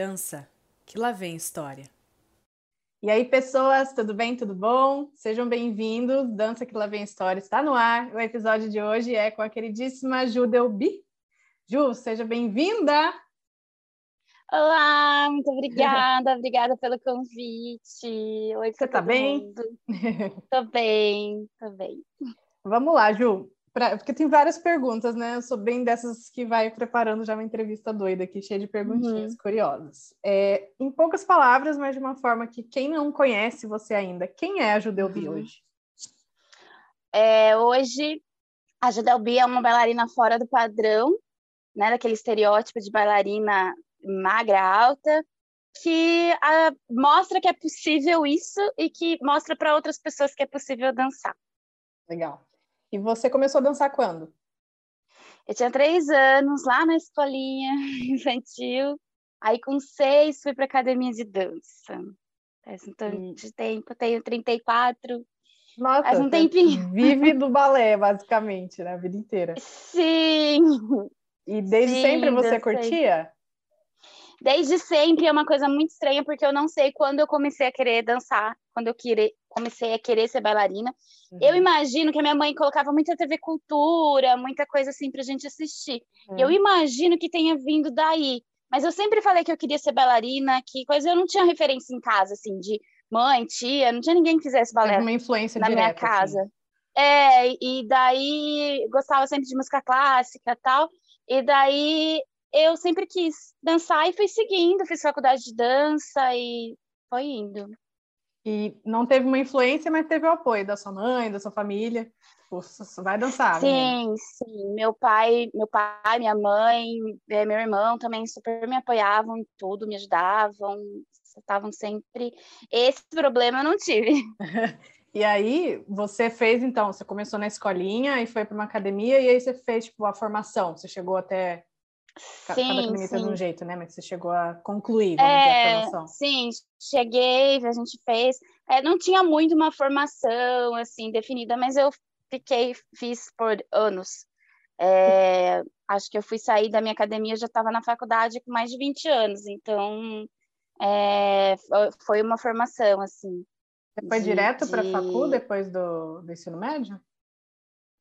Dança, que lá vem história. E aí, pessoas, tudo bem? Tudo bom? Sejam bem-vindos. Dança que lá vem história está no ar. O episódio de hoje é com a queridíssima Ju Delbi. Ju, seja bem-vinda! Olá, muito obrigada, obrigada pelo convite. Oi, Você tá bem? Tô bem, tô bem. Vamos lá, Ju. Pra, porque tem várias perguntas, né? Eu sou bem dessas que vai preparando já uma entrevista doida aqui, cheia de perguntinhas uhum. curiosas. É, em poucas palavras, mas de uma forma que quem não conhece você ainda, quem é a Judelbi uhum. hoje? É, hoje, a Judelbi é uma bailarina fora do padrão, né? Daquele estereótipo de bailarina magra, alta, que a, mostra que é possível isso e que mostra para outras pessoas que é possível dançar. Legal. E você começou a dançar quando? Eu tinha três anos, lá na escolinha infantil. Aí, com seis, fui para academia de dança. Faz um tanto hum. de tempo, tenho 34. Nossa, faz um tempinho. Vive do balé, basicamente, né? A vida inteira. Sim! E desde Sim, sempre você curtia? Desde sempre é uma coisa muito estranha, porque eu não sei quando eu comecei a querer dançar, quando eu querer, comecei a querer ser bailarina. Uhum. Eu imagino que a minha mãe colocava muita TV Cultura, muita coisa assim pra gente assistir. Uhum. Eu imagino que tenha vindo daí. Mas eu sempre falei que eu queria ser bailarina, que coisa eu não tinha referência em casa, assim, de mãe, tia, não tinha ninguém que fizesse balé uma influência na direta, minha casa. Assim. É, e daí gostava sempre de música clássica tal. E daí eu sempre quis dançar e fui seguindo, fiz faculdade de dança e foi indo. E não teve uma influência, mas teve o apoio da sua mãe, da sua família. Vai dançar. Sim, menina. sim. Meu pai, meu pai, minha mãe, é, meu irmão também super me apoiavam em tudo, me ajudavam, estavam sempre. Esse problema eu não tive. E aí, você fez, então, você começou na escolinha e foi para uma academia, e aí você fez, tipo, a formação, você chegou até Cada academia sim. de um jeito, né? Mas você chegou a concluir, vamos é, dizer, a é, formação. Sim, cheguei, a gente fez. É, não tinha muito uma formação, assim, definida, mas eu fiquei, fiz por anos. É, acho que eu fui sair da minha academia, já estava na faculdade com mais de 20 anos, então é, foi uma formação, assim. Você foi de, direto para a facu depois do, do ensino médio?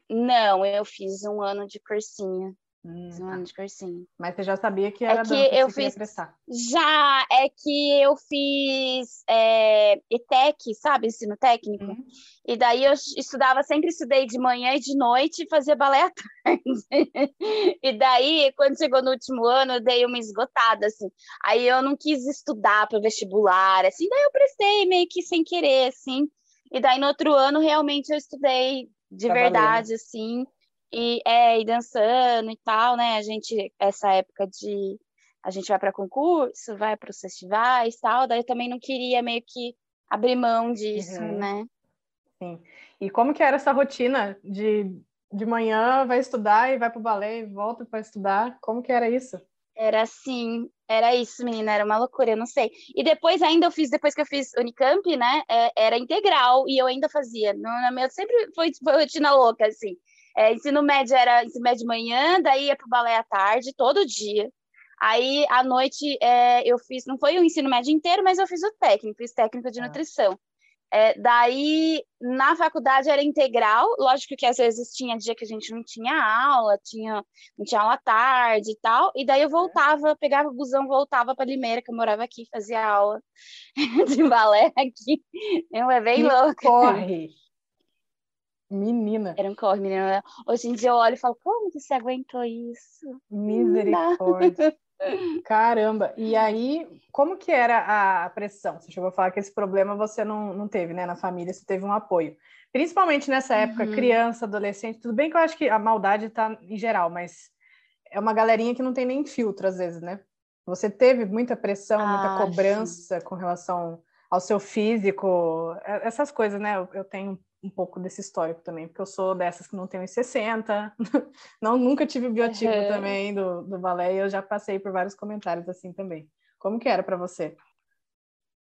Não, eu fiz um ano de cursinho. Hum, um ano de cursinho. Mas você já sabia que era é que eu fiz Já, é que eu fiz é, ETEC, sabe, ensino técnico. Uhum. E daí eu estudava, sempre estudei de manhã e de noite e fazia balé à tarde. e daí, quando chegou no último ano, eu dei uma esgotada, assim. Aí eu não quis estudar para vestibular, assim. Daí eu prestei meio que sem querer, assim. E daí no outro ano, realmente, eu estudei de tá verdade, valendo. assim e é e dançando e tal, né? A gente essa época de a gente vai para concurso, vai para os festivais, tal, daí eu também não queria meio que abrir mão disso, uhum. né? Sim. E como que era essa rotina de de manhã vai estudar e vai para o balé e volta para estudar? Como que era isso? Era assim, era isso, menina, era uma loucura, eu não sei. E depois ainda eu fiz, depois que eu fiz Unicamp, né, é, era integral e eu ainda fazia. No, no meu, sempre foi rotina louca, assim. É, ensino médio era ensino médio de manhã, daí ia para o balé à tarde, todo dia. Aí, à noite, é, eu fiz, não foi o ensino médio inteiro, mas eu fiz o técnico, fiz técnico de ah. nutrição. É, daí, na faculdade era integral, lógico que às vezes tinha dia que a gente não tinha aula, tinha, não tinha aula tarde e tal, e daí eu voltava, pegava o busão, voltava para Limeira, que eu morava aqui, fazia aula de balé aqui. Eu é bem louco. Corre! Menina. Era um corre, menina. Hoje em dia eu olho e falo, como que você aguentou isso? Misericórdia. Caramba. E aí, como que era a pressão? Você chegou a falar que esse problema você não, não teve, né? Na família, você teve um apoio. Principalmente nessa época, uhum. criança, adolescente. Tudo bem que eu acho que a maldade está em geral, mas é uma galerinha que não tem nem filtro, às vezes, né? Você teve muita pressão, muita ah, cobrança sim. com relação ao seu físico, é, essas coisas, né? Eu, eu tenho um pouco desse histórico também, porque eu sou dessas que não tenho 60, não, nunca tive o biotipo uhum. também do, do balé, e eu já passei por vários comentários assim também. Como que era para você?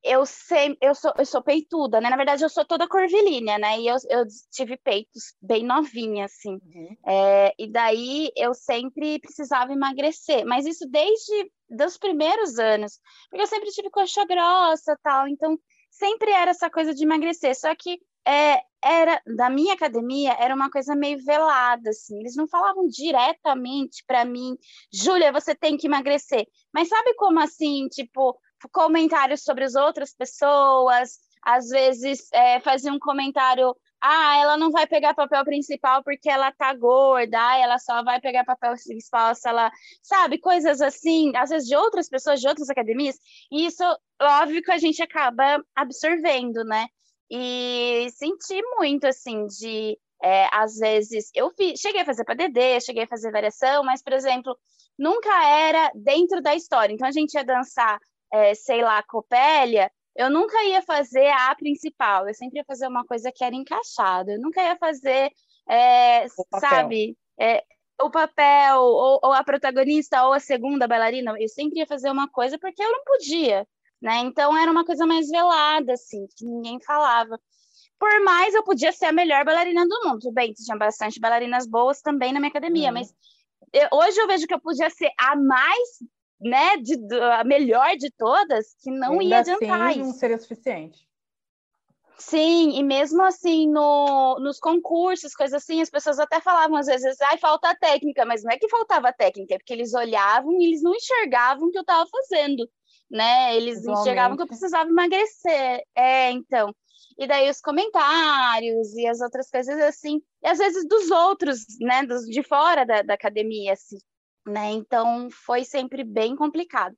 Eu sempre, eu sou, eu sou peituda, né? Na verdade, eu sou toda curvilínea, né? E eu, eu tive peitos bem novinha, assim. Uhum. É, e daí eu sempre precisava emagrecer, mas isso desde dos primeiros anos, porque eu sempre tive coxa grossa tal, então sempre era essa coisa de emagrecer, só que é, era da minha academia era uma coisa meio velada assim. Eles não falavam diretamente para mim, Júlia, você tem que emagrecer. Mas sabe como assim, tipo, comentários sobre as outras pessoas, às vezes é, fazia um comentário ah, ela não vai pegar papel principal porque ela tá gorda, ah, ela só vai pegar papel principal se ela, sabe, coisas assim, às vezes de outras pessoas, de outras academias, e isso, óbvio que a gente acaba absorvendo, né? E senti muito, assim, de, é, às vezes, eu fi, cheguei a fazer PDD, cheguei a fazer variação, mas, por exemplo, nunca era dentro da história, então a gente ia dançar, é, sei lá, copélia, eu nunca ia fazer a principal, eu sempre ia fazer uma coisa que era encaixada, eu nunca ia fazer, é, sabe, é, o papel, ou, ou, a protagonista, ou a segunda bailarina, eu sempre ia fazer uma coisa porque eu não podia, né? Então era uma coisa mais velada, assim, que ninguém falava. Por mais eu podia ser a melhor bailarina do mundo, bem, tinha bastante bailarinas boas também na minha academia, uhum. mas eu, hoje eu vejo que eu podia ser a mais né, de, a melhor de todas, que não ia adiantar assim, isso. não seria suficiente. Sim, e mesmo assim, no, nos concursos, coisas assim, as pessoas até falavam às vezes, ai, falta técnica, mas não é que faltava técnica, é porque eles olhavam e eles não enxergavam o que eu estava fazendo, né? Eles Igualmente. enxergavam que eu precisava emagrecer. É, então. E daí os comentários e as outras coisas assim, e às vezes dos outros, né, dos de fora da, da academia, assim, né? Então foi sempre bem complicado.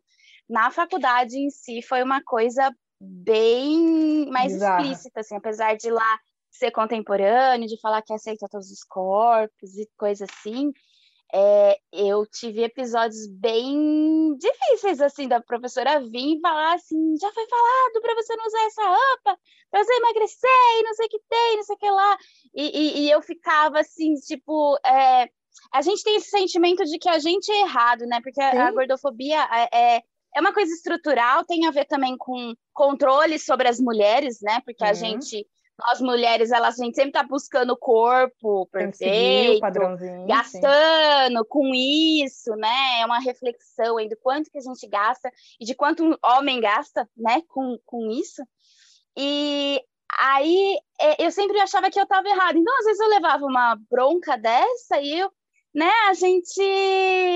Na faculdade em si foi uma coisa bem mais Exato. explícita, assim, apesar de lá ser contemporâneo, de falar que aceita todos os corpos e coisa assim, é, eu tive episódios bem difíceis, assim, da professora vir e falar assim, já foi falado para você não usar essa roupa, para você emagrecer e não sei o que tem, não sei o que lá. E, e, e eu ficava assim, tipo, é, a gente tem esse sentimento de que a gente é errado, né? Porque a, a gordofobia é, é, é uma coisa estrutural, tem a ver também com controle sobre as mulheres, né? Porque uhum. a gente nós mulheres, elas, a gente sempre tá buscando o corpo perfeito, gastando sim. com isso, né? É uma reflexão aí do quanto que a gente gasta e de quanto um homem gasta, né, com, com isso. E aí é, eu sempre achava que eu estava errada. Então, às vezes eu levava uma bronca dessa e eu né, a gente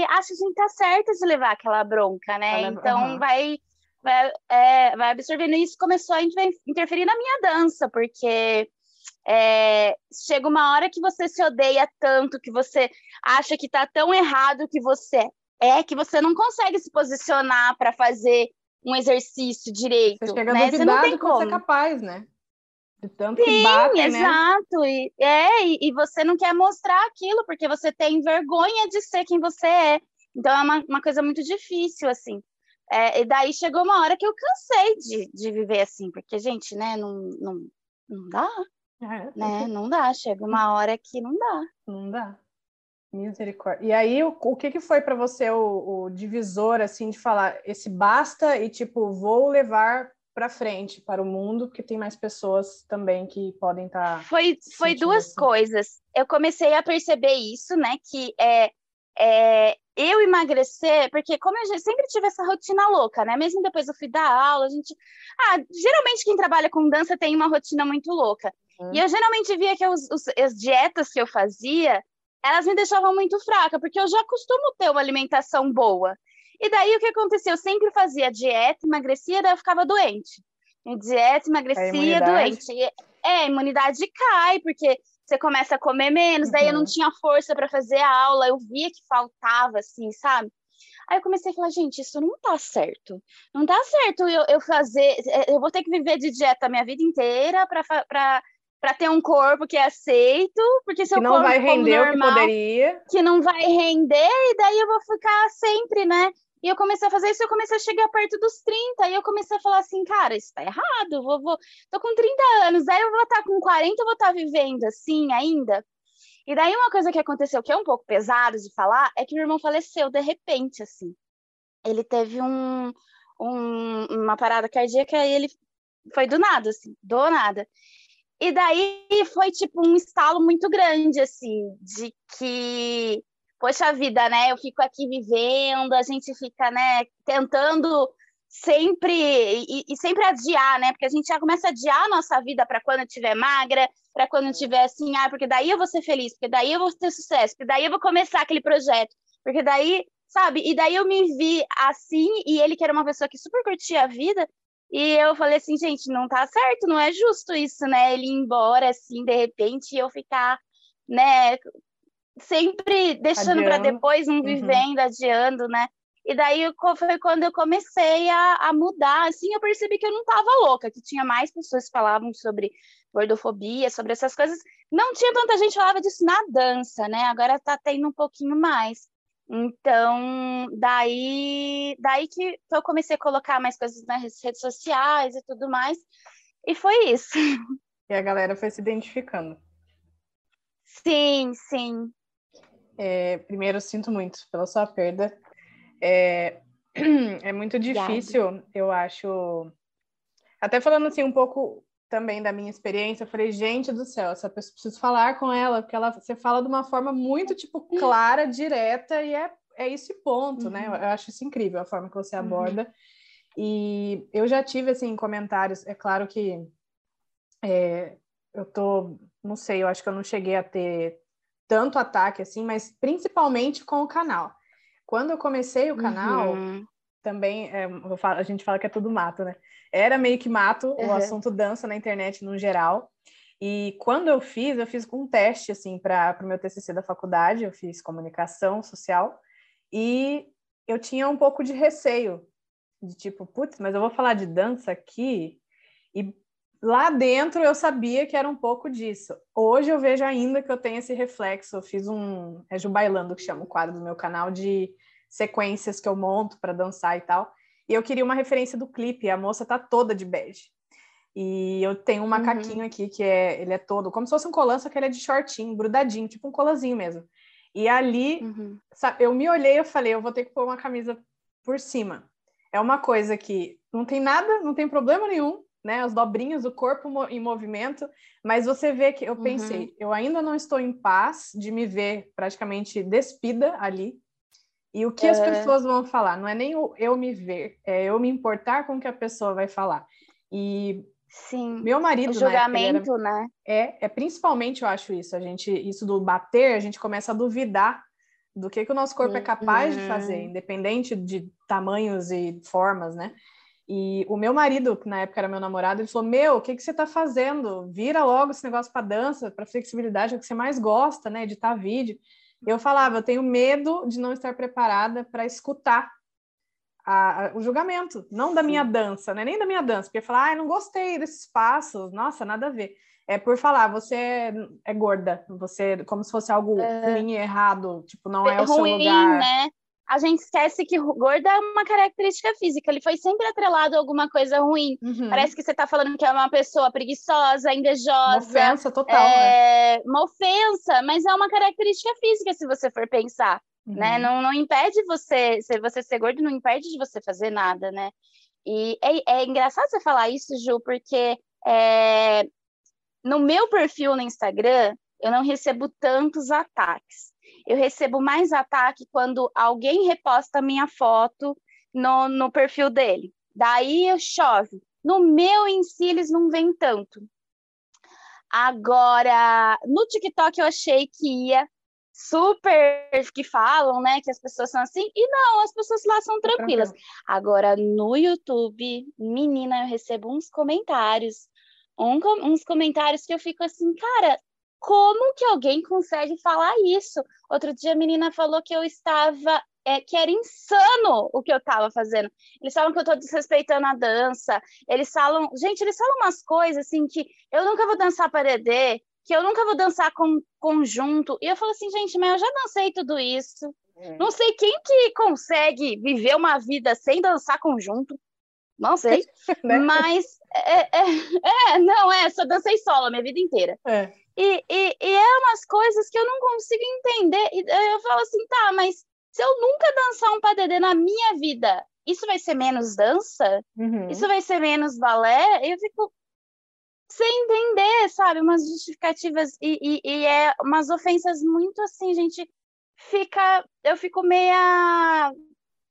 acha que a gente tá certa de levar aquela bronca, né? Então uhum. vai, vai, é, vai absorvendo isso começou a interferir na minha dança, porque é, chega uma hora que você se odeia tanto, que você acha que tá tão errado que você é, que você não consegue se posicionar para fazer um exercício direito. Você chega né? você não tem como. você é capaz, né? De tanto Sim, que né? exato. Né? E, é, e, e, você não quer mostrar aquilo, porque você tem vergonha de ser quem você é. Então é uma, uma coisa muito difícil, assim. É, e daí chegou uma hora que eu cansei de, de viver assim, porque, gente, né, não, não, não dá. É, né? Não dá, chega uma hora que não dá. Não dá. Misericórdia. E aí, o, o que, que foi para você o, o divisor, assim, de falar esse basta e, tipo, vou levar para frente para o mundo, porque tem mais pessoas também que podem estar. Tá foi foi duas assim. coisas. Eu comecei a perceber isso, né? Que é, é eu emagrecer, porque como eu sempre tive essa rotina louca, né? Mesmo depois eu fui dar aula, a gente. Ah, geralmente quem trabalha com dança tem uma rotina muito louca. Uhum. E eu geralmente via que os, os, as dietas que eu fazia, elas me deixavam muito fraca, porque eu já costumo ter uma alimentação boa. E daí o que aconteceu? Eu sempre fazia dieta, emagrecia, daí eu ficava doente. Em dieta, emagrecia, doente. E, é, a imunidade cai, porque você começa a comer menos, uhum. daí eu não uhum. tinha força para fazer a aula, eu via que faltava, assim, sabe? Aí eu comecei a falar, gente, isso não tá certo. Não tá certo eu, eu fazer. É, eu vou ter que viver de dieta a minha vida inteira para para ter um corpo que é aceito, porque se que não vai render normal, o que poderia, que não vai render, e daí eu vou ficar sempre, né? E eu comecei a fazer isso, eu comecei a chegar perto dos 30, e eu comecei a falar assim, cara, isso tá errado, vou, vou... tô com 30 anos, aí eu vou estar tá com 40, eu vou estar tá vivendo assim ainda. E daí uma coisa que aconteceu, que é um pouco pesado de falar, é que meu irmão faleceu de repente, assim. Ele teve um, um, uma parada cardíaca e ele foi do nada, assim, do nada. E daí foi tipo um estalo muito grande, assim, de que poxa vida, né? Eu fico aqui vivendo, a gente fica, né, tentando sempre e, e, sempre adiar, né? Porque a gente já começa a adiar a nossa vida para quando eu estiver magra, para quando eu estiver assim, ah, porque daí eu vou ser feliz, porque daí eu vou ter sucesso, porque daí eu vou começar aquele projeto, porque daí, sabe? E daí eu me vi assim, e ele que era uma pessoa que super curtia a vida, e eu falei assim, gente, não tá certo, não é justo isso, né? Ele ir embora assim, de repente, e eu ficar, né, sempre deixando para depois, um uhum. vivendo, adiando, né? E daí foi quando eu comecei a, a mudar, assim, eu percebi que eu não estava louca, que tinha mais pessoas que falavam sobre gordofobia, sobre essas coisas. Não tinha tanta gente que falava disso na dança, né? Agora está tendo um pouquinho mais. Então, daí, daí que eu comecei a colocar mais coisas nas redes sociais e tudo mais. E foi isso. E a galera foi se identificando. Sim, sim. É, primeiro, sinto muito pela sua perda. É, é muito difícil, eu acho. Até falando assim um pouco também da minha experiência, eu falei, gente do céu, essa pessoa preciso falar com ela, porque ela você fala de uma forma muito tipo clara, direta e é, é esse ponto, né? uhum. né? Eu, eu, acho isso incrível a forma que você uhum. aborda. Uhum. E eu já tive assim comentários, é claro que é, eu tô, não sei, eu acho que eu não cheguei a ter tanto ataque assim, mas principalmente com o canal. Quando eu comecei o canal, uhum. também é, a gente fala que é tudo mato, né? Era meio que mato uhum. o assunto dança na internet no geral. E quando eu fiz, eu fiz um teste assim para o meu TCC da faculdade, eu fiz comunicação social e eu tinha um pouco de receio de tipo, putz, mas eu vou falar de dança aqui e lá dentro eu sabia que era um pouco disso. Hoje eu vejo ainda que eu tenho esse reflexo. Eu fiz um é Bailando, que chama o quadro do meu canal, de sequências que eu monto para dançar e tal. E eu queria uma referência do clipe. A moça tá toda de bege. E eu tenho um macaquinho uhum. aqui que é, ele é todo como se fosse um colã, só que ele é de shortinho, grudadinho, tipo um colazinho mesmo. E ali, uhum. sabe, eu me olhei e falei, eu vou ter que pôr uma camisa por cima. É uma coisa que não tem nada, não tem problema nenhum, né? As dobrinhas do corpo em movimento, mas você vê que eu pensei, uhum. eu ainda não estou em paz de me ver praticamente despida ali. E o que é... as pessoas vão falar? Não é nem o eu me ver, é eu me importar com o que a pessoa vai falar. E Sim. Meu marido, o julgamento, né? Era... É, é principalmente eu acho isso. A gente, isso do bater, a gente começa a duvidar do que, que o nosso corpo uhum. é capaz de fazer, uhum. independente de tamanhos e formas, né? E o meu marido, que na época era meu namorado, ele falou: Meu, o que, que você está fazendo? Vira logo esse negócio para dança, para flexibilidade, é o que você mais gosta, né? Editar vídeo. Eu falava: Eu tenho medo de não estar preparada para escutar a, a, o julgamento, não da minha dança, né? nem da minha dança, porque falar, ah, não gostei desses passos, nossa, nada a ver. É por falar, você é, é gorda, você como se fosse algo é... ruim e errado, tipo, não é, é o ruim, seu lugar. Né? A gente esquece que gorda é uma característica física, ele foi sempre atrelado a alguma coisa ruim. Uhum. Parece que você está falando que é uma pessoa preguiçosa, invejosa. Uma ofensa total. É... Né? Uma ofensa, mas é uma característica física, se você for pensar. Né? Uhum. Né? Não, não impede você, se você ser gordo, não impede de você fazer nada, né? E é, é engraçado você falar isso, Ju, porque é... no meu perfil no Instagram, eu não recebo tantos ataques eu recebo mais ataque quando alguém reposta minha foto no, no perfil dele. Daí eu chove. No meu em si, eles não vêm tanto. Agora, no TikTok eu achei que ia super que falam, né, que as pessoas são assim, e não, as pessoas lá são tranquilas. Agora, no YouTube, menina, eu recebo uns comentários, um, uns comentários que eu fico assim, cara, como que alguém consegue falar isso? Outro dia a menina falou que eu estava, é, que era insano o que eu estava fazendo. Eles falam que eu estou desrespeitando a dança. Eles falam, gente, eles falam umas coisas assim que eu nunca vou dançar para DD, que eu nunca vou dançar com conjunto. E eu falo assim, gente, mas eu já dancei tudo isso. É. Não sei quem que consegue viver uma vida sem dançar conjunto. Não sei. né? Mas é, é, é, não, é, só dancei solo a minha vida inteira. É. E, e, e é umas coisas que eu não consigo entender. E eu falo assim, tá, mas se eu nunca dançar um padedê na minha vida, isso vai ser menos dança? Uhum. Isso vai ser menos balé? Eu fico sem entender, sabe? Umas justificativas e, e, e, é umas ofensas muito assim, gente. fica, eu fico meia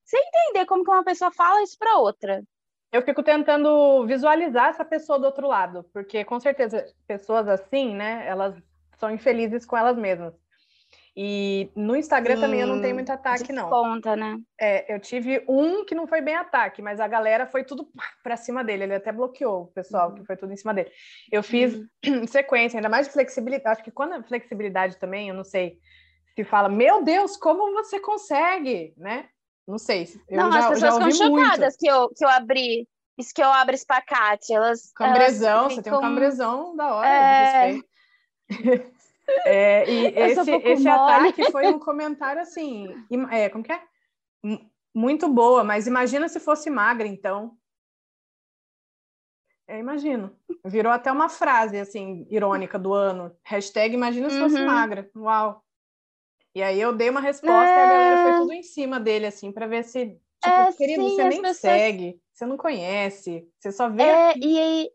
sem entender como que uma pessoa fala isso para outra. Eu fico tentando visualizar essa pessoa do outro lado, porque com certeza pessoas assim, né, elas são infelizes com elas mesmas. E no Instagram Sim, também eu não tenho muito ataque, não. Conta, né? É, eu tive um que não foi bem ataque, mas a galera foi tudo para cima dele. Ele até bloqueou o pessoal, uhum. que foi tudo em cima dele. Eu fiz uhum. sequência, ainda mais de flexibilidade. Acho que quando é flexibilidade também, eu não sei se fala, meu Deus, como você consegue, né? Não sei. Eu não, já, as pessoas ficam chocadas que eu, que eu abri. Isso que eu abro espacate. Elas. Cambrezão, elas ficam... você tem um cambrezão da hora, é... é, e esse, esse ataque foi um comentário assim. É, como que é? Muito boa, mas imagina se fosse magra, então. É, imagino. Virou até uma frase assim, irônica do ano. Hashtag imagina se uhum. fosse magra. Uau. E aí eu dei uma resposta é... e a galera foi é. tudo em cima dele, assim, para ver se. Tipo, é, querido, sim, você nem pessoas... segue, você não conhece, você só vê. É, e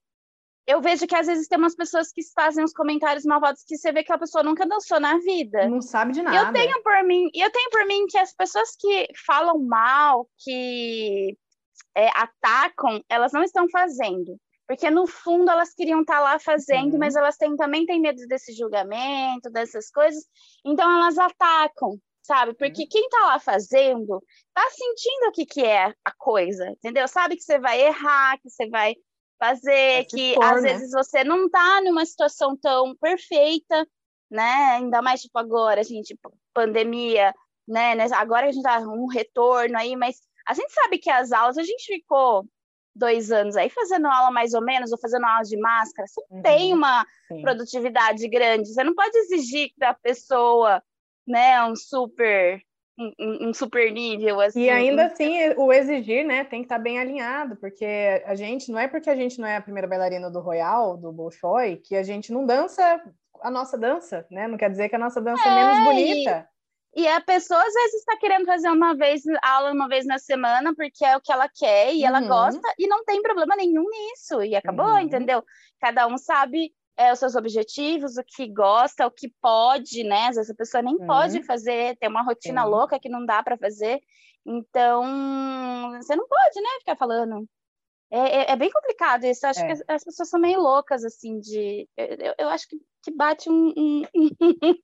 eu vejo que às vezes tem umas pessoas que fazem uns comentários malvados que você vê que a pessoa nunca dançou na vida. Não sabe de nada. Eu tenho por mim, eu tenho por mim que as pessoas que falam mal, que é, atacam, elas não estão fazendo. Porque no fundo elas queriam estar tá lá fazendo, uhum. mas elas têm, também têm medo desse julgamento, dessas coisas, então elas atacam, sabe? Porque uhum. quem está lá fazendo está sentindo o que, que é a coisa, entendeu? Sabe que você vai errar, que você vai fazer, vai que às né? vezes você não está numa situação tão perfeita, né? Ainda mais tipo agora, a gente, pandemia, né? Agora a gente tá um retorno aí, mas a gente sabe que as aulas a gente ficou dois anos aí fazendo aula mais ou menos, ou fazendo aula de máscara, você uhum, tem uma sim. produtividade grande. Você não pode exigir da pessoa, né, um super um, um, super nível assim. E ainda assim, o exigir, né, tem que estar tá bem alinhado, porque a gente não é porque a gente não é a primeira bailarina do Royal, do Bolshoi, que a gente não dança a nossa dança, né? Não quer dizer que a nossa dança é, é menos bonita. E a pessoa às vezes está querendo fazer uma vez aula uma vez na semana porque é o que ela quer e uhum. ela gosta e não tem problema nenhum nisso e acabou, uhum. entendeu? Cada um sabe é, os seus objetivos, o que gosta, o que pode, né? Às vezes a pessoa nem uhum. pode fazer, tem uma rotina louca que não dá para fazer. Então, você não pode, né, ficar falando é, é, é, bem complicado isso. Eu acho é. que as, pessoas são meio loucas, assim, de. Eu, eu acho que, que bate um, um,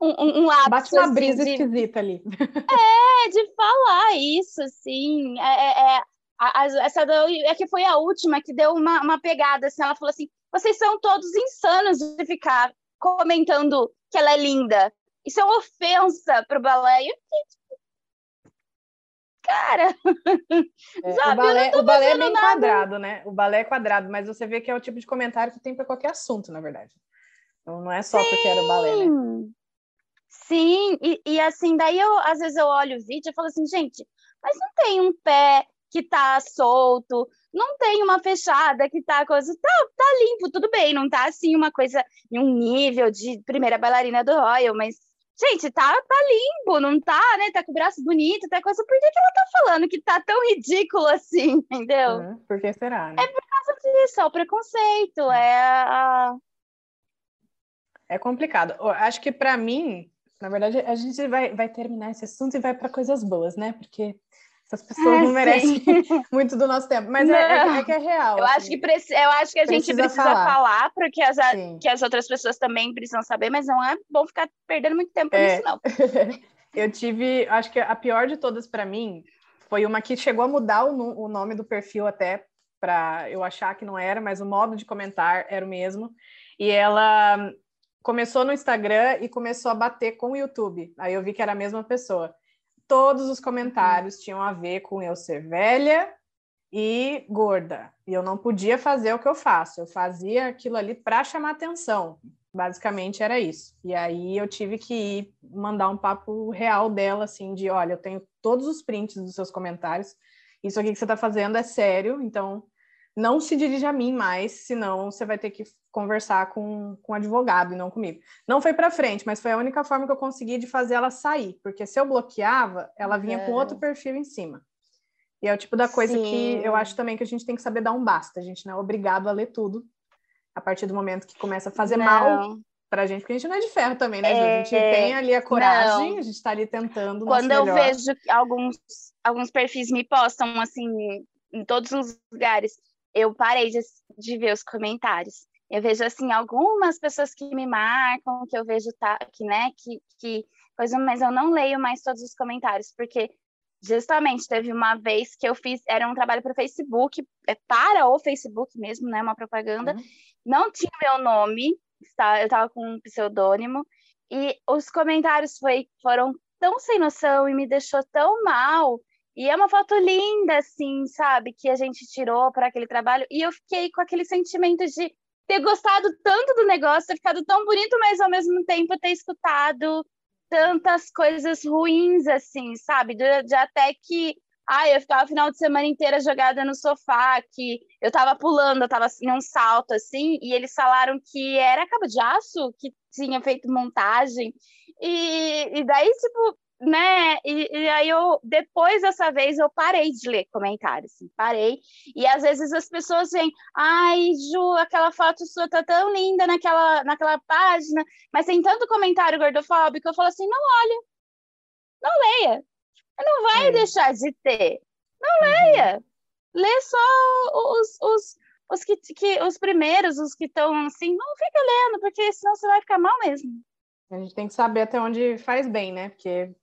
um, um lápis. Bate uma assim, brisa de... esquisita ali. É, de falar isso, assim. É, é, é a, a, essa é que foi a última que deu uma, uma pegada, assim. Ela falou assim: vocês são todos insanos de ficar comentando que ela é linda. Isso é uma ofensa pro balé. E eu fiquei, cara. É, sabe, o balé, o balé é bem nada. quadrado, né? O balé é quadrado, mas você vê que é o tipo de comentário que tem para qualquer assunto, na verdade. Então não é só Sim. porque era o balé, né? Sim, e, e assim, daí eu às vezes eu olho o vídeo e falo assim, gente, mas não tem um pé que tá solto, não tem uma fechada que tá coisa, tá, tá limpo, tudo bem, não tá assim uma coisa em um nível de primeira bailarina do Royal, mas Gente, tá, tá limpo, não tá, né? Tá com o braço bonito, tá coisa. Por que, que ela tá falando que tá tão ridículo assim, entendeu? Uhum, por que será? Né? É por causa disso, é o preconceito, é a. É complicado. Eu acho que para mim, na verdade, a gente vai, vai terminar esse assunto e vai para coisas boas, né? Porque essas pessoas é, não merecem muito do nosso tempo, mas é, é, é, que é real. Eu, assim. acho, que preci... eu acho que a precisa gente precisa falar, falar porque as, que as outras pessoas também precisam saber, mas não é bom ficar perdendo muito tempo é. nisso, não. eu tive, acho que a pior de todas para mim foi uma que chegou a mudar o, o nome do perfil até para eu achar que não era, mas o modo de comentar era o mesmo. E ela começou no Instagram e começou a bater com o YouTube. Aí eu vi que era a mesma pessoa todos os comentários tinham a ver com eu ser velha e gorda. E eu não podia fazer o que eu faço. Eu fazia aquilo ali para chamar atenção. Basicamente era isso. E aí eu tive que ir mandar um papo real dela, assim, de olha, eu tenho todos os prints dos seus comentários. Isso aqui que você está fazendo é sério, então não se dirija a mim mais, senão você vai ter que conversar com, com um advogado e não comigo. Não foi para frente, mas foi a única forma que eu consegui de fazer ela sair, porque se eu bloqueava, ela vinha é. com outro perfil em cima. E é o tipo da coisa Sim. que eu acho também que a gente tem que saber dar um basta. A gente não é obrigado a ler tudo. A partir do momento que começa a fazer não. mal, pra gente, porque a gente não é de ferro também, né, Ju? A gente é... tem ali a coragem, não. a gente tá ali tentando. Quando eu melhor. vejo alguns, alguns perfis me postam assim em todos os lugares, eu parei de, de ver os comentários. Eu vejo assim algumas pessoas que me marcam, que eu vejo tá, que, né, que, que coisa, mas eu não leio mais todos os comentários, porque justamente teve uma vez que eu fiz, era um trabalho para o Facebook, é para o Facebook mesmo, né, uma propaganda. Uhum. Não tinha meu nome, eu estava com um pseudônimo, e os comentários foi, foram tão sem noção e me deixou tão mal. E é uma foto linda, assim, sabe, que a gente tirou para aquele trabalho, e eu fiquei com aquele sentimento de ter gostado tanto do negócio, ter ficado tão bonito, mas ao mesmo tempo ter escutado tantas coisas ruins, assim, sabe? De, de até que ah, eu ficava o final de semana inteira jogada no sofá, que eu tava pulando, eu tava assim, um salto assim, e eles falaram que era cabo de aço, que tinha feito montagem. E, e daí, tipo, né? E, e, aí eu depois dessa vez eu parei de ler comentários, assim, parei. E às vezes as pessoas vêm, ai, Ju, aquela foto sua tá tão linda naquela naquela página, mas tem tanto comentário gordofóbico, eu falo assim, não olha. Não leia. Não vai é. deixar de ter. Não uhum. leia. Lê só os, os, os que, que os primeiros, os que estão assim, não fica lendo, porque senão você vai ficar mal mesmo. A gente tem que saber até onde faz bem, né? Porque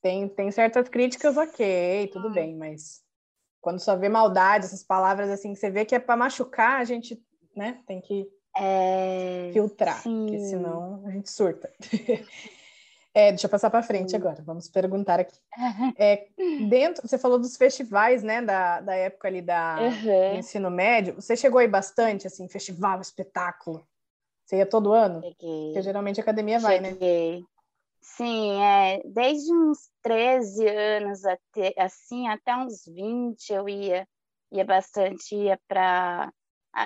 tem, tem certas críticas, ok, tudo bem, mas quando só vê maldade, essas palavras assim que você vê que é para machucar, a gente né, tem que é... filtrar, Sim. porque senão a gente surta. é, deixa eu passar para frente Sim. agora, vamos perguntar aqui. É, dentro, você falou dos festivais, né, da, da época ali da, uhum. do ensino médio, você chegou aí bastante, assim, festival, espetáculo? Você ia todo ano? Cheguei. Porque geralmente a academia vai, né? Cheguei. Sim, é, desde uns 13 anos até, assim, até uns 20 eu ia, ia bastante, ia para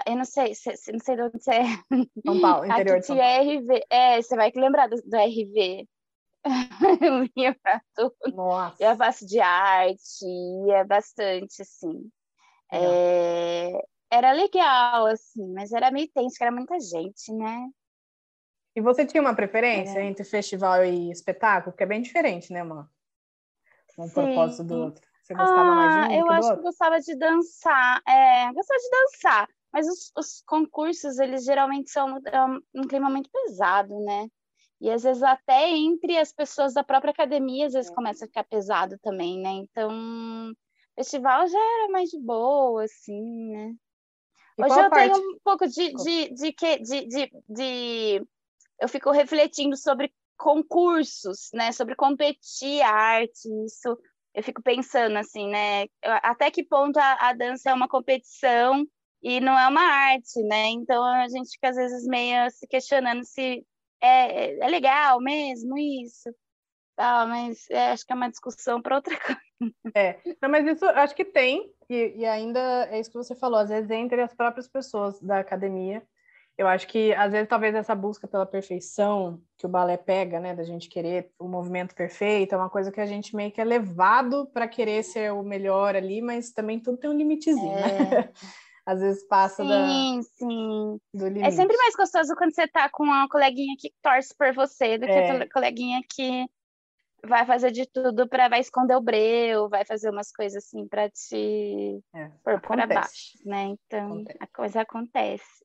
eu não sei, não sei de onde você é. São Paulo, interior de São Paulo. RV, é, você vai lembrar do, do RV. eu ia para tudo. Nossa. Ia face de arte, ia bastante, assim. É, era legal, assim, mas era meio tenso, que era muita gente, né? E você tinha uma preferência é. entre festival e espetáculo? Porque é bem diferente, né, mano? Um Sim. propósito do outro. Você gostava ah, mais de um? Eu acho que gostava de dançar. É, gostava de dançar. Mas os, os concursos, eles geralmente são é um, um clima muito pesado, né? E às vezes até entre as pessoas da própria academia, às vezes é. começa a ficar pesado também, né? Então, festival já era mais de boa, assim, né? E Hoje eu parte? tenho um pouco de, de, de, de, de, de, de eu fico refletindo sobre concursos, né, sobre competir a arte, isso eu fico pensando assim, né, até que ponto a, a, dança é uma competição e não é uma arte, né? Então a gente fica às vezes meio se questionando se é, é legal mesmo isso, tá? Mas é, acho que é uma discussão para outra coisa. É, não, mas isso acho que tem e, e ainda é isso que você falou, às vezes entre as próprias pessoas da academia eu acho que, às vezes, talvez essa busca pela perfeição que o balé pega, né, da gente querer o movimento perfeito, é uma coisa que a gente meio que é levado para querer ser o melhor ali, mas também tudo tem um limitezinho, né? é. né? Às vezes passa sim, da, sim. do limite. É sempre mais gostoso quando você tá com uma coleguinha que torce por você do é. que a coleguinha que vai fazer de tudo para vai esconder o breu, vai fazer umas coisas assim para te é, pôr para baixo, né? Então acontece. a coisa acontece.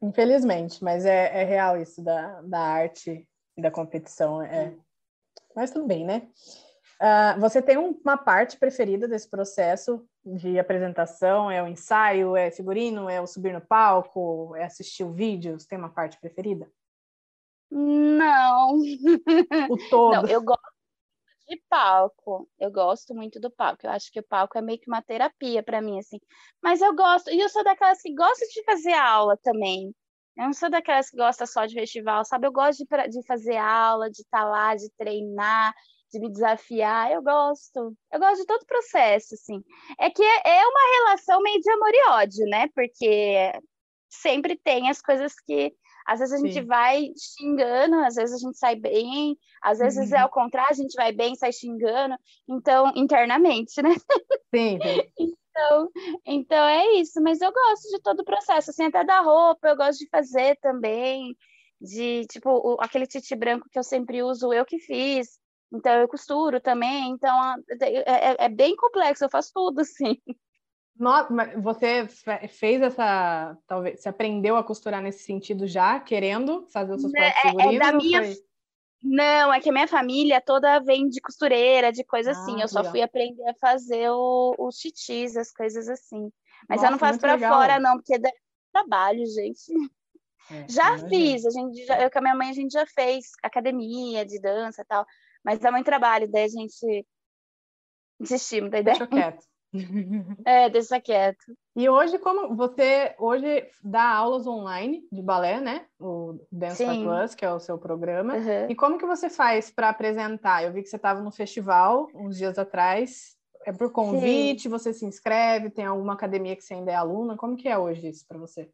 Infelizmente, mas é, é real isso da, da arte e da competição. É... Mas tudo bem, né? Uh, você tem uma parte preferida desse processo de apresentação? É o ensaio, é figurino, é o subir no palco, é assistir o vídeo? Você tem uma parte preferida? Não. O todo. Não, eu gosto de palco. Eu gosto muito do palco. Eu acho que o palco é meio que uma terapia para mim, assim. Mas eu gosto, e eu sou daquelas que gosta de fazer aula também. Eu não sou daquelas que gosta só de festival, sabe? Eu gosto de, de fazer aula, de estar tá lá, de treinar, de me desafiar. Eu gosto. Eu gosto de todo o processo, assim. É que é, é uma relação meio de amor e ódio, né? Porque sempre tem as coisas que às vezes a gente Sim. vai xingando, às vezes a gente sai bem, às vezes é uhum. é ao contrário, a gente vai bem, sai xingando, então, internamente, né? Sim. Então, então é isso, mas eu gosto de todo o processo, assim, até da roupa, eu gosto de fazer também, de, tipo, o, aquele titi branco que eu sempre uso, eu que fiz, então eu costuro também, então é, é, é bem complexo, eu faço tudo, assim. Você fez essa, talvez, você aprendeu a costurar nesse sentido já, querendo fazer os seus né, próprios figurinos? É, é da minha... Foi... Não, é que a minha família toda vem de costureira, de coisa assim. ah, assim. Eu só legal. fui aprender a fazer o, os titis, as coisas assim. Mas Nossa, eu não faço para fora, não, porque dá trabalho, gente. É, já imagina. fiz, a gente já, eu com a minha mãe a gente já fez academia de dança e tal, mas dá muito trabalho, daí a gente desistimos da ideia. Deixa quieto. É, deixa quieto. E hoje, como você hoje dá aulas online de balé, né? O Dance Sim. Plus, que é o seu programa. Uhum. E como que você faz para apresentar? Eu vi que você estava no festival uns dias atrás. É por convite? Sim. Você se inscreve? Tem alguma academia que você ainda é aluna? Como que é hoje isso para você?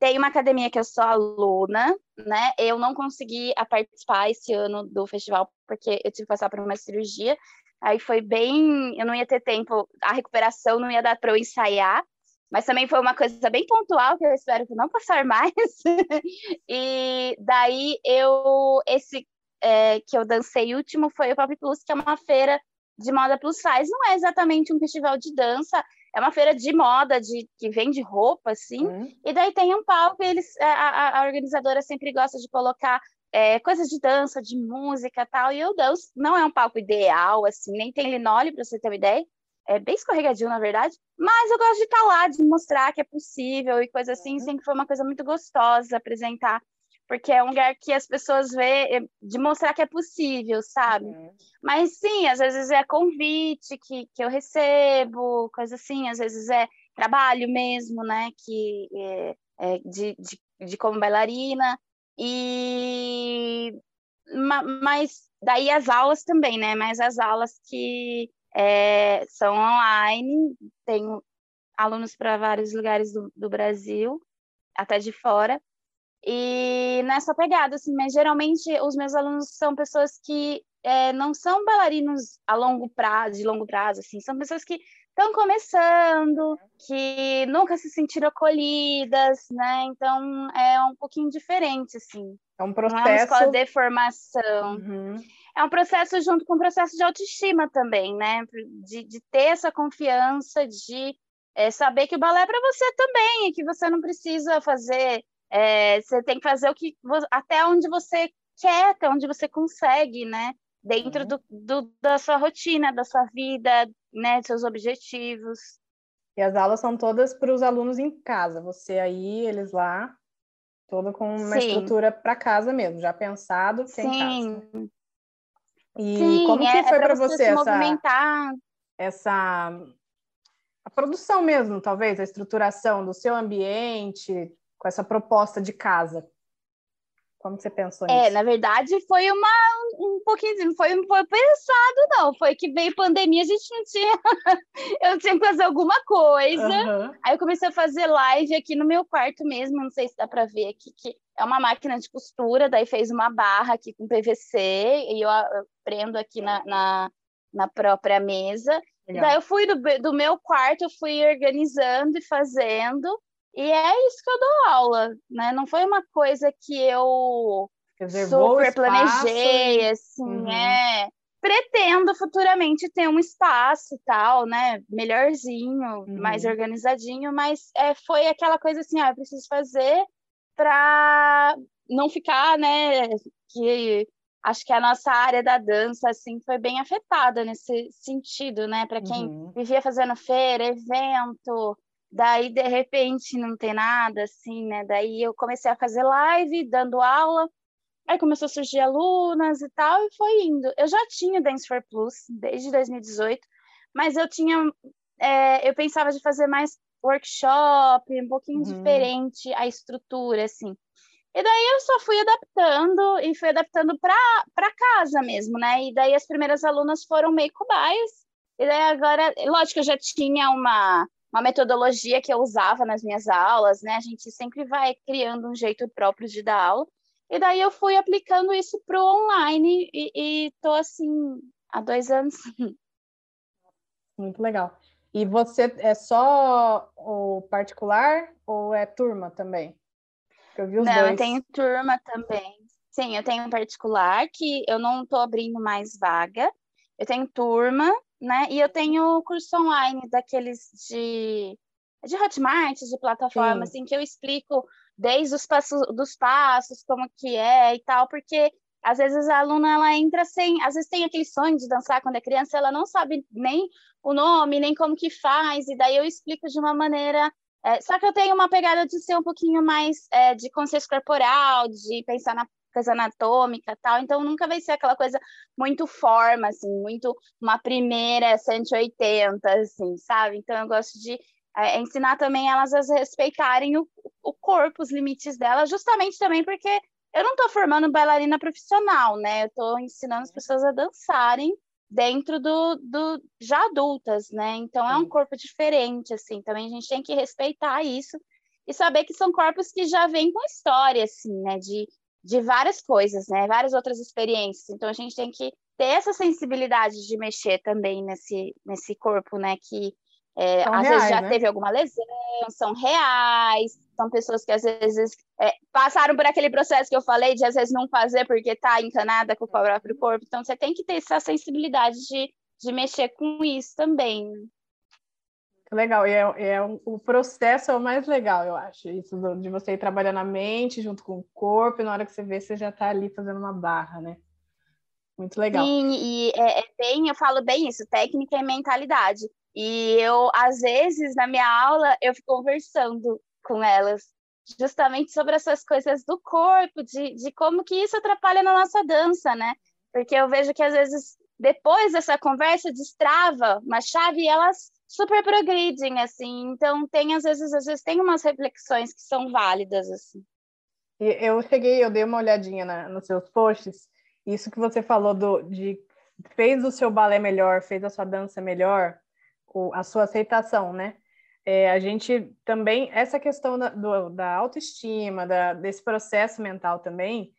Tem uma academia que eu sou aluna, né? Eu não consegui participar esse ano do festival porque eu tive que passar por uma cirurgia. Aí foi bem, eu não ia ter tempo, a recuperação não ia dar para eu ensaiar, mas também foi uma coisa bem pontual que eu espero que não passar mais. e daí eu esse é, que eu dancei último foi o Pop Plus, que é uma feira de moda plus size, não é exatamente um festival de dança, é uma feira de moda, de que vende roupa, assim, uhum. e daí tem um palco, e eles, a, a, organizadora sempre gosta de colocar é, coisas de dança, de música tal, e eu danço. Não é um palco ideal, assim, nem tem linóleo, para você ter uma ideia. É bem escorregadio, na verdade. Mas eu gosto de estar tá lá, de mostrar que é possível e coisa assim. Uhum. Sempre foi uma coisa muito gostosa apresentar. Porque é um lugar que as pessoas vê, é, de mostrar que é possível, sabe? Uhum. Mas sim, às vezes é convite que, que eu recebo, coisa assim. Às vezes é trabalho mesmo, né? Que é, é de, de, de como bailarina. E mas daí as aulas também, né? Mas as aulas que é, são online, tenho alunos para vários lugares do, do, Brasil, até de fora. E nessa pegada, assim, mas geralmente os meus alunos são pessoas que é, não são bailarinos a longo prazo, de longo prazo, assim, são pessoas que estão começando, que nunca se sentiram acolhidas, né? Então é um pouquinho diferente, assim. É um processo. Não é uma escola de formação. Uhum. É um processo junto com o um processo de autoestima também, né? De, de ter essa confiança, de é, saber que o balé é para você também, e que você não precisa fazer. É, você tem que fazer o que até onde você quer, até onde você consegue, né? Dentro uhum. do, do, da sua rotina, da sua vida, né, seus objetivos. E as aulas são todas para os alunos em casa, você aí, eles lá, todo com uma Sim. estrutura para casa mesmo, já pensado que Sim. em casa. E Sim, como que é, foi é para você, você essa, movimentar. essa a produção mesmo, talvez, a estruturação do seu ambiente com essa proposta de casa? Como você pensou é, nisso? É, na verdade, foi uma um pouquinho, não foi, não foi pensado, não. Foi que veio pandemia, a gente não tinha. eu tinha que fazer alguma coisa. Uhum. Aí eu comecei a fazer live aqui no meu quarto mesmo, não sei se dá para ver aqui, que é uma máquina de costura, daí fez uma barra aqui com PVC, e eu, eu prendo aqui na, na, na própria mesa. Legal. Daí eu fui do, do meu quarto, eu fui organizando e fazendo. E é isso que eu dou aula, né? Não foi uma coisa que eu super planejei, assim, uhum. é. Pretendo futuramente ter um espaço e tal, né? Melhorzinho, uhum. mais organizadinho, mas é, foi aquela coisa assim, ah, eu preciso fazer para não ficar, né? Que acho que a nossa área da dança assim foi bem afetada nesse sentido, né? Para quem uhum. vivia fazendo feira, evento, daí de repente não tem nada assim, né? Daí eu comecei a fazer live, dando aula Aí começou a surgir alunas e tal, e foi indo. Eu já tinha Dance for Plus desde 2018, mas eu tinha. É, eu pensava de fazer mais workshop, um pouquinho uhum. diferente a estrutura, assim. E daí eu só fui adaptando e fui adaptando para casa mesmo, né? E daí as primeiras alunas foram meio cobaias. E daí agora, lógico, eu já tinha uma, uma metodologia que eu usava nas minhas aulas, né? A gente sempre vai criando um jeito próprio de dar aula. E daí eu fui aplicando isso para o online e, estou assim há dois anos. Muito legal. E você é só o particular ou é turma também? Eu vi os não, dois. eu tenho turma também. Sim, eu tenho particular que eu não estou abrindo mais vaga. Eu tenho turma, né? E eu tenho curso online daqueles de de Hotmart, de plataforma, Sim. assim, que eu explico desde os passos dos passos, como que é e tal, porque às vezes a aluna ela entra sem, às vezes tem aquele sonho de dançar quando é criança, ela não sabe nem o nome, nem como que faz, e daí eu explico de uma maneira. É, só que eu tenho uma pegada de ser um pouquinho mais é, de consciência corporal, de pensar na coisa anatômica tal, então nunca vai ser aquela coisa muito forma, assim, muito uma primeira 180, assim, sabe? Então eu gosto de é, ensinar também elas a respeitarem o, o corpo, os limites delas, justamente também porque eu não estou formando bailarina profissional, né? Eu estou ensinando as pessoas a dançarem dentro do, do já adultas, né? Então é um corpo diferente, assim. Também a gente tem que respeitar isso e saber que são corpos que já vêm com história, assim, né? De, de várias coisas, né? Várias outras experiências. Então a gente tem que ter essa sensibilidade de mexer também nesse, nesse corpo, né? Que é, às reais, vezes já né? teve alguma lesão, são reais, são pessoas que às vezes é, passaram por aquele processo que eu falei de às vezes não fazer porque está encanada com o próprio corpo. Então você tem que ter essa sensibilidade de, de mexer com isso também. Legal, e é, é, o processo é o mais legal, eu acho. Isso do, de você ir trabalhando a mente junto com o corpo, e na hora que você vê, você já está ali fazendo uma barra, né? Muito legal. Sim, e é, é, bem, eu falo bem isso, técnica e mentalidade. E eu, às vezes, na minha aula, eu fico conversando com elas, justamente sobre essas coisas do corpo, de, de como que isso atrapalha na nossa dança, né? Porque eu vejo que, às vezes, depois dessa conversa, destrava uma chave e elas super progridem, assim. Então, tem, às vezes, às vezes, tem umas reflexões que são válidas, assim. Eu cheguei, eu dei uma olhadinha na, nos seus posts, isso que você falou do, de fez o seu balé melhor, fez a sua dança melhor, o, a sua aceitação, né? É, a gente também, essa questão da, do, da autoestima, da, desse processo mental também,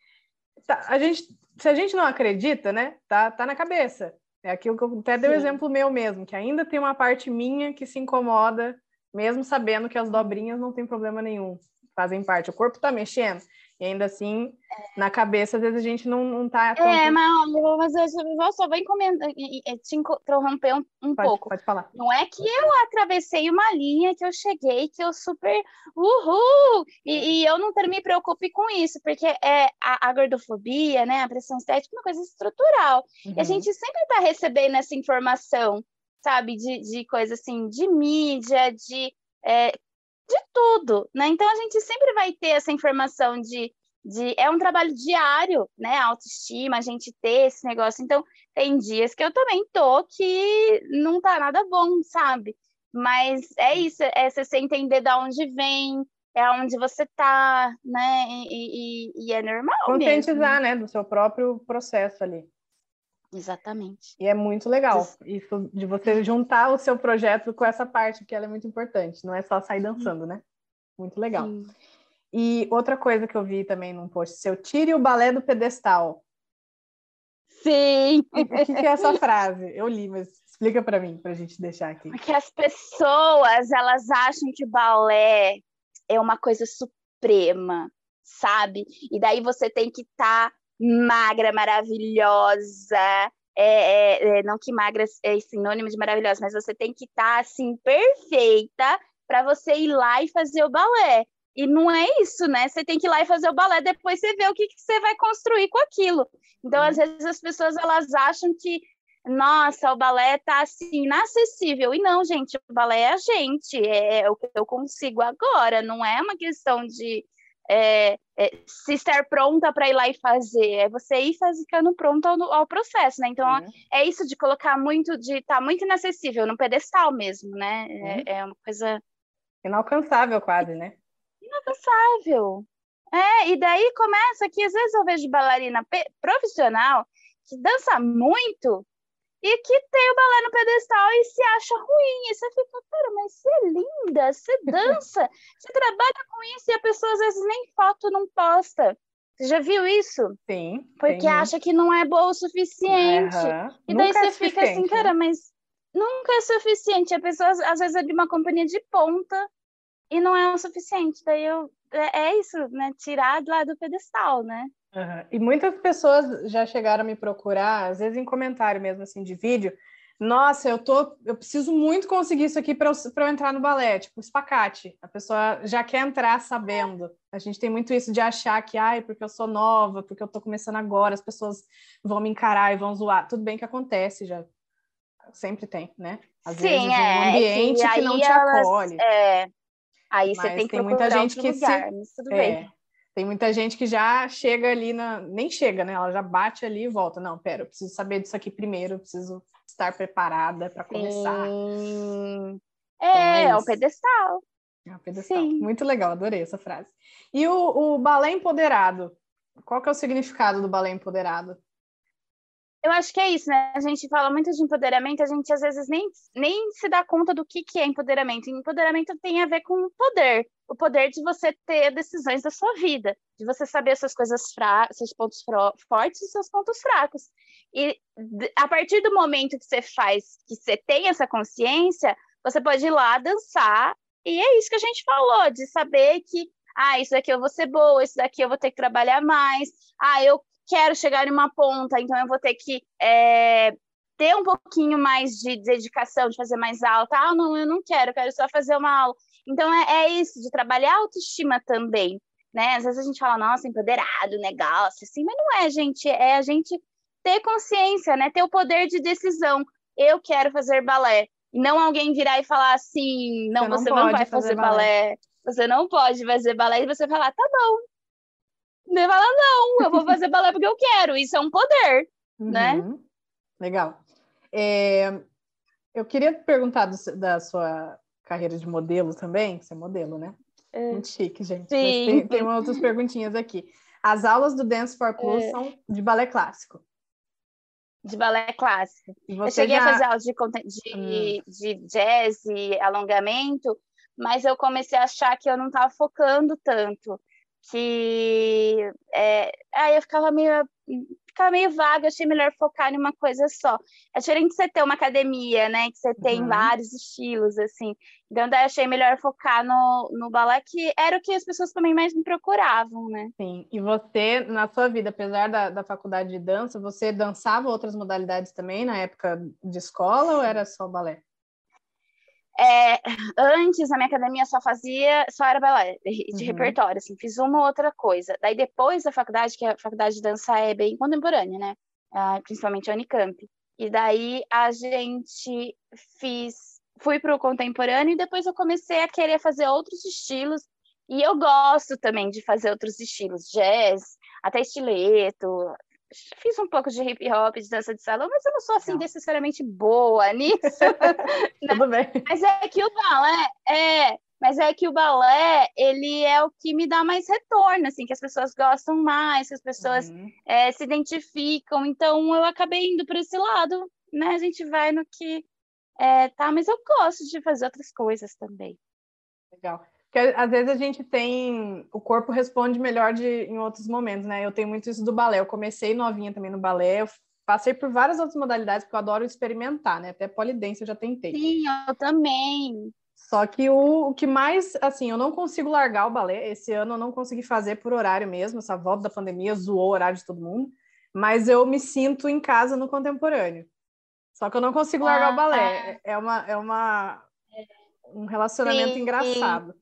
tá, a gente, se a gente não acredita, né, tá, tá na cabeça. É aquilo que eu até dei o um exemplo meu mesmo, que ainda tem uma parte minha que se incomoda, mesmo sabendo que as dobrinhas não tem problema nenhum, fazem parte. O corpo tá mexendo, e ainda assim, na cabeça, às vezes a gente não, não tá. É, mas, mas eu vou só vou encomendar, te interromper um, um pode, pouco. Pode falar. Não é que eu atravessei uma linha, que eu cheguei, que eu super. Uhul! E, e eu não me preocupe com isso, porque é a, a gordofobia, né, a pressão estética, é uma coisa estrutural. Uhum. E a uhum. gente sempre tá recebendo essa informação, sabe, de, de coisa assim, de mídia, de. É, de tudo, né? Então a gente sempre vai ter essa informação de, de é um trabalho diário, né? autoestima, a gente ter esse negócio. Então tem dias que eu também tô que não tá nada bom, sabe? Mas é isso, é você entender de onde vem, é onde você tá, né? E, e, e é normal. Conscientizar, mesmo. né, do seu próprio processo ali. Exatamente. E é muito legal isso de você juntar o seu projeto com essa parte, que ela é muito importante, não é só sair dançando, né? Muito legal. Sim. E outra coisa que eu vi também num post seu, tire o balé do pedestal. Sim! O que, é essa frase? Eu li, mas explica para mim, para a gente deixar aqui. Porque as pessoas, elas acham que balé é uma coisa suprema, sabe? E daí você tem que estar tá magra, maravilhosa. É, é, é, não que magra é sinônimo de maravilhosa, mas você tem que estar tá, assim perfeita para você ir lá e fazer o balé. E não é isso, né? Você tem que ir lá e fazer o balé, depois você vê o que, que você vai construir com aquilo. Então, às vezes, as pessoas elas acham que, nossa, o balé tá assim, inacessível. E não, gente, o balé é a gente, é, é o que eu consigo agora, não é uma questão de é, é, se estar pronta para ir lá e fazer, é você ir ficando pronta ao, ao, processo, né? Então uhum. é isso de colocar muito, de estar tá muito inacessível, no pedestal mesmo, né? É, uhum. É, é, uma coisa inalcançável quase, né? Inalcançável. É, e daí começa que às vezes eu vejo bailarina profissional que dança muito e que tem o balé no pedestal e se acha ruim. E você fica, cara, mas você é linda, você dança, você trabalha com isso e a pessoa às vezes nem foto não posta. Você já viu isso? Sim. Porque acha que não é boa o suficiente. Uhum. E daí Nunca você é fica assim, cara, mas nunca é suficiente. A pessoa, às vezes, é de uma companhia de ponta e não é o suficiente. Daí eu. É, é isso, né? Tirar lá do pedestal, né? Uhum. E muitas pessoas já chegaram a me procurar, às vezes em comentário mesmo, assim, de vídeo. Nossa, eu tô, eu preciso muito conseguir isso aqui para eu, eu entrar no balé, tipo, espacate. A pessoa já quer entrar sabendo. A gente tem muito isso de achar que, ai, porque eu sou nova, porque eu tô começando agora, as pessoas vão me encarar e vão zoar. Tudo bem que acontece, já sempre tem, né? Às Sim, vezes, é, um ambiente que, que não te elas, acolhe. É, aí você tem que tem muita gente que lugar, se, mas tudo é, bem. Tem muita gente que já chega ali na. Nem chega, né? Ela já bate ali e volta. Não, pera, eu preciso saber disso aqui primeiro, eu preciso estar preparada para começar. Sim. Então, é, é, é o pedestal. É o pedestal. Sim. Muito legal, adorei essa frase. E o, o balé empoderado? Qual que é o significado do balé empoderado? Eu acho que é isso, né? A gente fala muito de empoderamento, a gente às vezes nem, nem se dá conta do que, que é empoderamento. empoderamento tem a ver com o poder, o poder de você ter decisões da sua vida, de você saber suas coisas fracas, seus pontos fortes e seus pontos fracos. E a partir do momento que você faz, que você tem essa consciência, você pode ir lá dançar, e é isso que a gente falou, de saber que ah, isso daqui eu vou ser boa, isso daqui eu vou ter que trabalhar mais, ah, eu quero chegar em uma ponta, então eu vou ter que é, ter um pouquinho mais de dedicação, de fazer mais alta. Ah, não, eu não quero, eu quero só fazer uma aula. Então é, é isso, de trabalhar a autoestima também. Né? Às vezes a gente fala, nossa, empoderado, negócio, assim, mas não é, gente, é a gente ter consciência, né? Ter o poder de decisão. Eu quero fazer balé. E não alguém virar e falar assim, não, você, não, você não vai fazer, fazer balé. balé. Você não pode fazer balé. E você falar, tá bom, ele fala, não, eu vou fazer balé porque eu quero. Isso é um poder, uhum. né? Legal. É, eu queria perguntar do, da sua carreira de modelo também. Você é modelo, né? É. Muito chique, gente. Sim. Mas tem, tem outras perguntinhas aqui. As aulas do Dance for Plus é. são de balé clássico. De balé clássico. Eu cheguei já... a fazer aulas de, de, hum. de jazz e alongamento, mas eu comecei a achar que eu não estava focando tanto que é, aí eu ficava meio ficava meio vaga, achei melhor focar em uma coisa só. É diferente de você ter uma academia, né, que você tem uhum. vários estilos, assim. Então, daí achei melhor focar no, no balé, que era o que as pessoas também mais me procuravam, né? Sim, e você, na sua vida, apesar da, da faculdade de dança, você dançava outras modalidades também na época de escola ou era só balé? É, antes, na minha academia, só fazia, só era balé, de, uhum. repertório, assim, fiz uma outra coisa. Daí, depois da faculdade, que a faculdade de dança é bem contemporânea, né? Ah, principalmente a Unicamp. E daí, a gente fiz, fui para o contemporâneo e depois eu comecei a querer fazer outros estilos. E eu gosto também de fazer outros estilos, jazz, até estileto, fiz um pouco de hip hop, de dança de salão, mas eu não sou assim não. necessariamente boa nisso. né? Tudo bem. Mas é que o balé é, mas é que o balé ele é o que me dá mais retorno, assim, que as pessoas gostam mais, que as pessoas uhum. é, se identificam. Então eu acabei indo para esse lado, né? A gente vai no que é, tá, mas eu gosto de fazer outras coisas também. Legal. Porque às vezes a gente tem. O corpo responde melhor de, em outros momentos, né? Eu tenho muito isso do balé. Eu comecei novinha também no balé, eu passei por várias outras modalidades, porque eu adoro experimentar, né? Até polidense eu já tentei. Sim, eu também. Só que o, o, que mais, assim, eu não consigo largar o balé. Esse ano eu não consegui fazer por horário mesmo. Essa volta da pandemia zoou o horário de todo mundo. Mas eu me sinto em casa no contemporâneo. Só que eu não consigo largar ah, o balé. É, é uma, é uma, um relacionamento sim, engraçado. Sim.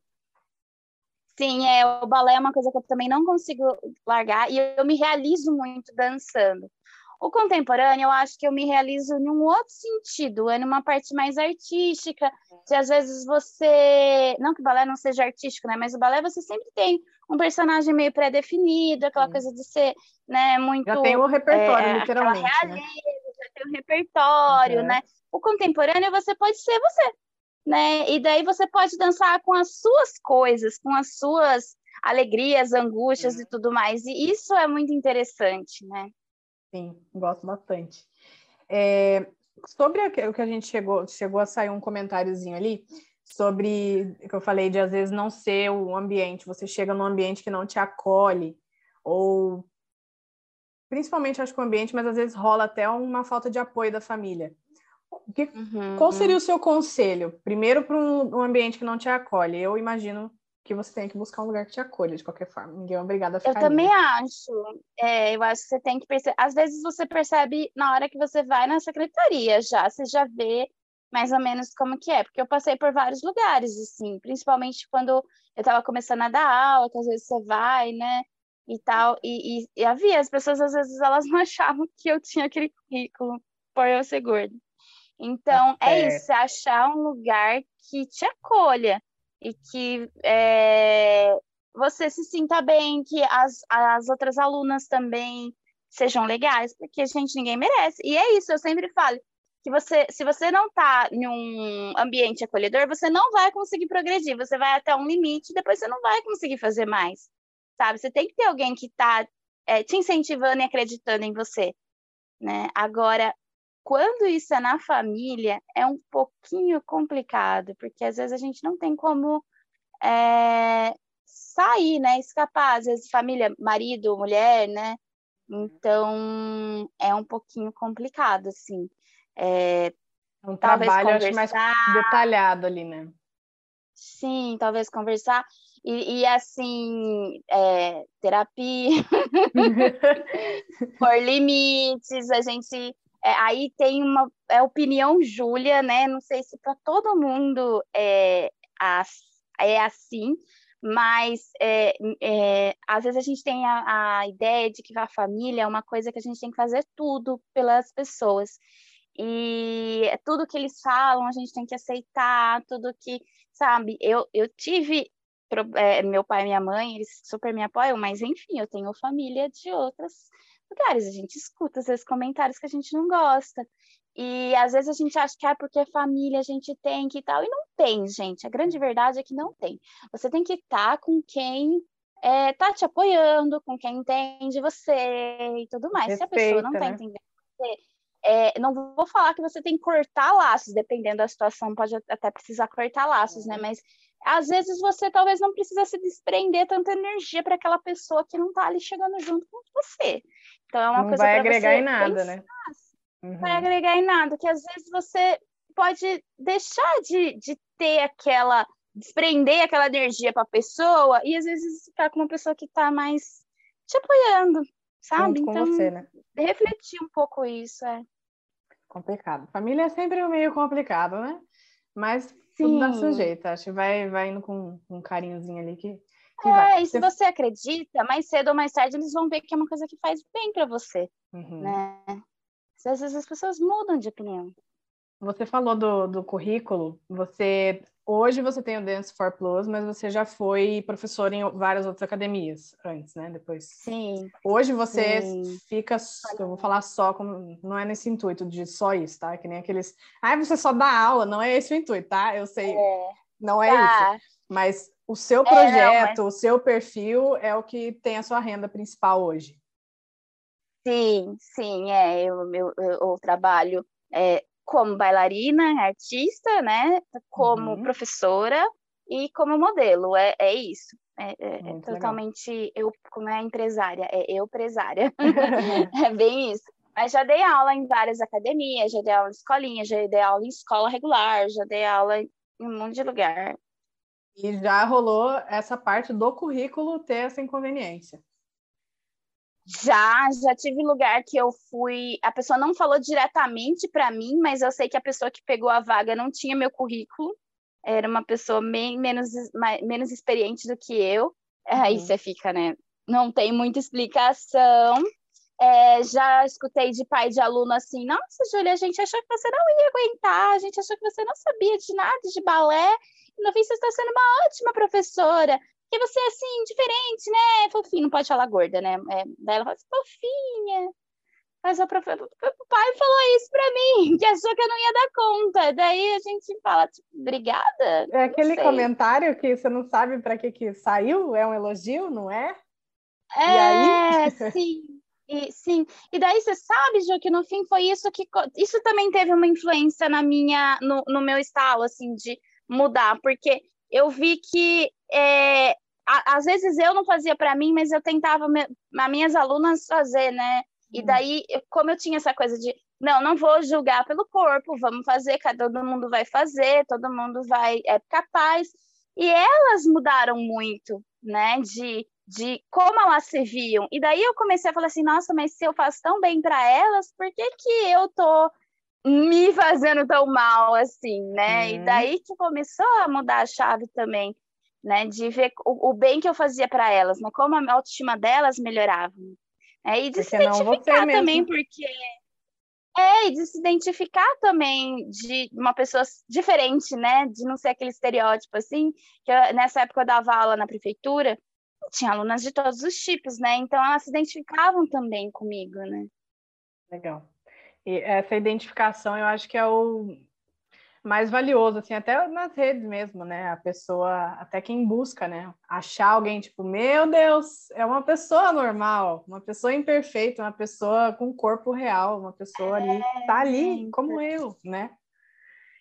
Sim, é, o balé é uma coisa que eu também não consigo largar e eu me realizo muito dançando. O contemporâneo, eu acho que eu me realizo em um outro sentido, é numa parte mais artística, de às vezes você. Não que o balé não seja artístico, né? Mas o balé você sempre tem um personagem meio pré-definido, aquela Sim. coisa de ser né, muito. Já tem o repertório, é, literalmente. Realeza, né? Já tem o repertório, uhum. né? O contemporâneo você pode ser você né? E daí você pode dançar com as suas coisas, com as suas alegrias, angústias e tudo mais. E isso é muito interessante, né? Sim, gosto bastante. É, sobre o que a gente chegou, chegou a sair um comentáriozinho ali sobre o que eu falei de às vezes não ser o ambiente, você chega num ambiente que não te acolhe, ou principalmente acho que o ambiente, mas às vezes rola até uma falta de apoio da família que, uhum. Qual seria o seu conselho? Primeiro, para um, um, ambiente que não te acolhe. Eu imagino que você tem que buscar um lugar que te acolha de qualquer forma. Ninguém é obrigado a ficar. Eu também acho. É, eu acho que você tem que perceber. Às vezes você percebe na hora que você vai na secretaria já, você já vê mais ou menos como que é, porque eu passei por vários lugares, assim, principalmente quando eu estava começando a dar aula, que às vezes você vai, né, e tal, e, e, e, havia, as pessoas às vezes elas não achavam que eu tinha aquele currículo por eu ser. Então, é, é isso, é achar um lugar que te acolha e que é, você se sinta bem, que as, as outras alunas também sejam legais, porque, gente, ninguém merece. E é isso, eu sempre falo, que você, se você não está em um ambiente acolhedor, você não vai conseguir progredir, você vai até um limite, depois você não vai conseguir fazer mais, sabe? Você tem que ter alguém que está é, te incentivando e acreditando em você, né? Agora, quando isso é na família, é um pouquinho complicado, porque às vezes a gente não tem como é, sair, né? Escapar, às vezes família, marido, mulher, né? Então, é um pouquinho complicado, assim. É, um trabalho acho mais detalhado ali, né? Sim, talvez conversar. E, e assim, é, terapia, por limites, a gente. É, aí tem uma é, opinião Júlia, né? Não sei se para todo mundo é, é assim, mas é, é, às vezes a gente tem a, a ideia de que a família é uma coisa que a gente tem que fazer tudo pelas pessoas e tudo que eles falam a gente tem que aceitar, tudo que, sabe, eu, eu tive, é, meu pai e minha mãe, eles super me apoiam, mas enfim, eu tenho família de outros lugares, a gente escuta vezes comentários que a gente não gosta, e às vezes a gente acha que é porque é família a gente tem que tal, e não tem, gente, a grande verdade é que não tem, você tem que estar tá com quem é, tá te apoiando, com quem entende você e tudo mais, Respeita, se a pessoa não tá né? entendendo você, é, não vou falar que você tem que cortar laços, dependendo da situação, pode até precisar cortar laços, né? Mas às vezes você talvez não precisa se desprender tanta energia para aquela pessoa que não está ali chegando junto com você. Então é uma não coisa vai agregar em nada, né? Uhum. Não vai agregar em nada, que às vezes você pode deixar de, de ter aquela desprender aquela energia para a pessoa e às vezes ficar com uma pessoa que está mais te apoiando, sabe? Então, você, né? refletir um pouco isso, é. Complicado. Família é sempre meio complicado, né? Mas Sim. tudo dá seu jeito. Acho que vai, vai indo com um carinhozinho ali que. que é, vai. e se você acredita, mais cedo ou mais tarde eles vão ver que é uma coisa que faz bem para você, uhum. né? Às vezes as pessoas mudam de opinião. Você falou do, do currículo, você Hoje você tem o Dance for Plus, mas você já foi professor em várias outras academias antes, né? Depois. Sim. Hoje você sim. fica, eu vou falar só, como, não é nesse intuito de só isso, tá? Que nem aqueles. Ah, você só dá aula, não é esse o intuito, tá? Eu sei, é. não é tá. isso. Mas o seu projeto, é, não, mas... o seu perfil é o que tem a sua renda principal hoje. Sim, sim, é. Eu, eu, eu, eu trabalho é, como bailarina, artista, né? Como uhum. professora e como modelo. É, é isso. É, é, é totalmente legal. eu, como é empresária, é eu empresária. é bem isso. Mas já dei aula em várias academias, já dei aula em escolinha, já dei aula em escola regular, já dei aula em um monte de lugar. E já rolou essa parte do currículo ter essa inconveniência. Já, já tive lugar que eu fui. A pessoa não falou diretamente para mim, mas eu sei que a pessoa que pegou a vaga não tinha meu currículo. Era uma pessoa bem menos, mais, menos experiente do que eu. Aí uhum. você fica, né? Não tem muita explicação. É, já escutei de pai de aluno assim: Nossa, Júlia, a gente achou que você não ia aguentar, a gente achou que você não sabia de nada de balé. E no fim, você está sendo uma ótima professora. Porque você é assim, diferente, né? Fofinho, não pode falar gorda, né? É, daí ela fala assim, fofinha. Mas o, profe... o pai falou isso pra mim, que achou que eu não ia dar conta. Daí a gente fala, tipo, obrigada. É aquele comentário que você não sabe para que que saiu, é um elogio, não é? É, sim. E, sim, e daí você sabe, Ju, que no fim foi isso que. Isso também teve uma influência na minha, no, no meu estalo, assim, de mudar, porque eu vi que é, a, às vezes eu não fazia para mim, mas eu tentava me, as minhas alunas fazer, né? E hum. daí, como eu tinha essa coisa de não, não vou julgar pelo corpo, vamos fazer, todo mundo vai fazer, todo mundo vai é capaz. E elas mudaram muito, né, de, de como elas se viam. E daí eu comecei a falar assim, nossa, mas se eu faço tão bem para elas, por que que eu tô me fazendo tão mal assim, né? Uhum. E daí que começou a mudar a chave também, né, de ver o, o bem que eu fazia para elas, né, como a autoestima delas melhorava. É, e de porque se identificar também, porque é, e de se identificar também de uma pessoa diferente, né? De não ser aquele estereótipo assim. Que eu, nessa época eu dava aula na prefeitura, tinha alunas de todos os tipos, né? Então elas se identificavam também comigo, né? Legal. E essa identificação eu acho que é o mais valioso, assim, até nas redes mesmo, né? A pessoa, até quem busca, né? Achar alguém, tipo, meu Deus, é uma pessoa normal, uma pessoa imperfeita, uma pessoa com corpo real, uma pessoa ali, tá ali, como eu, né?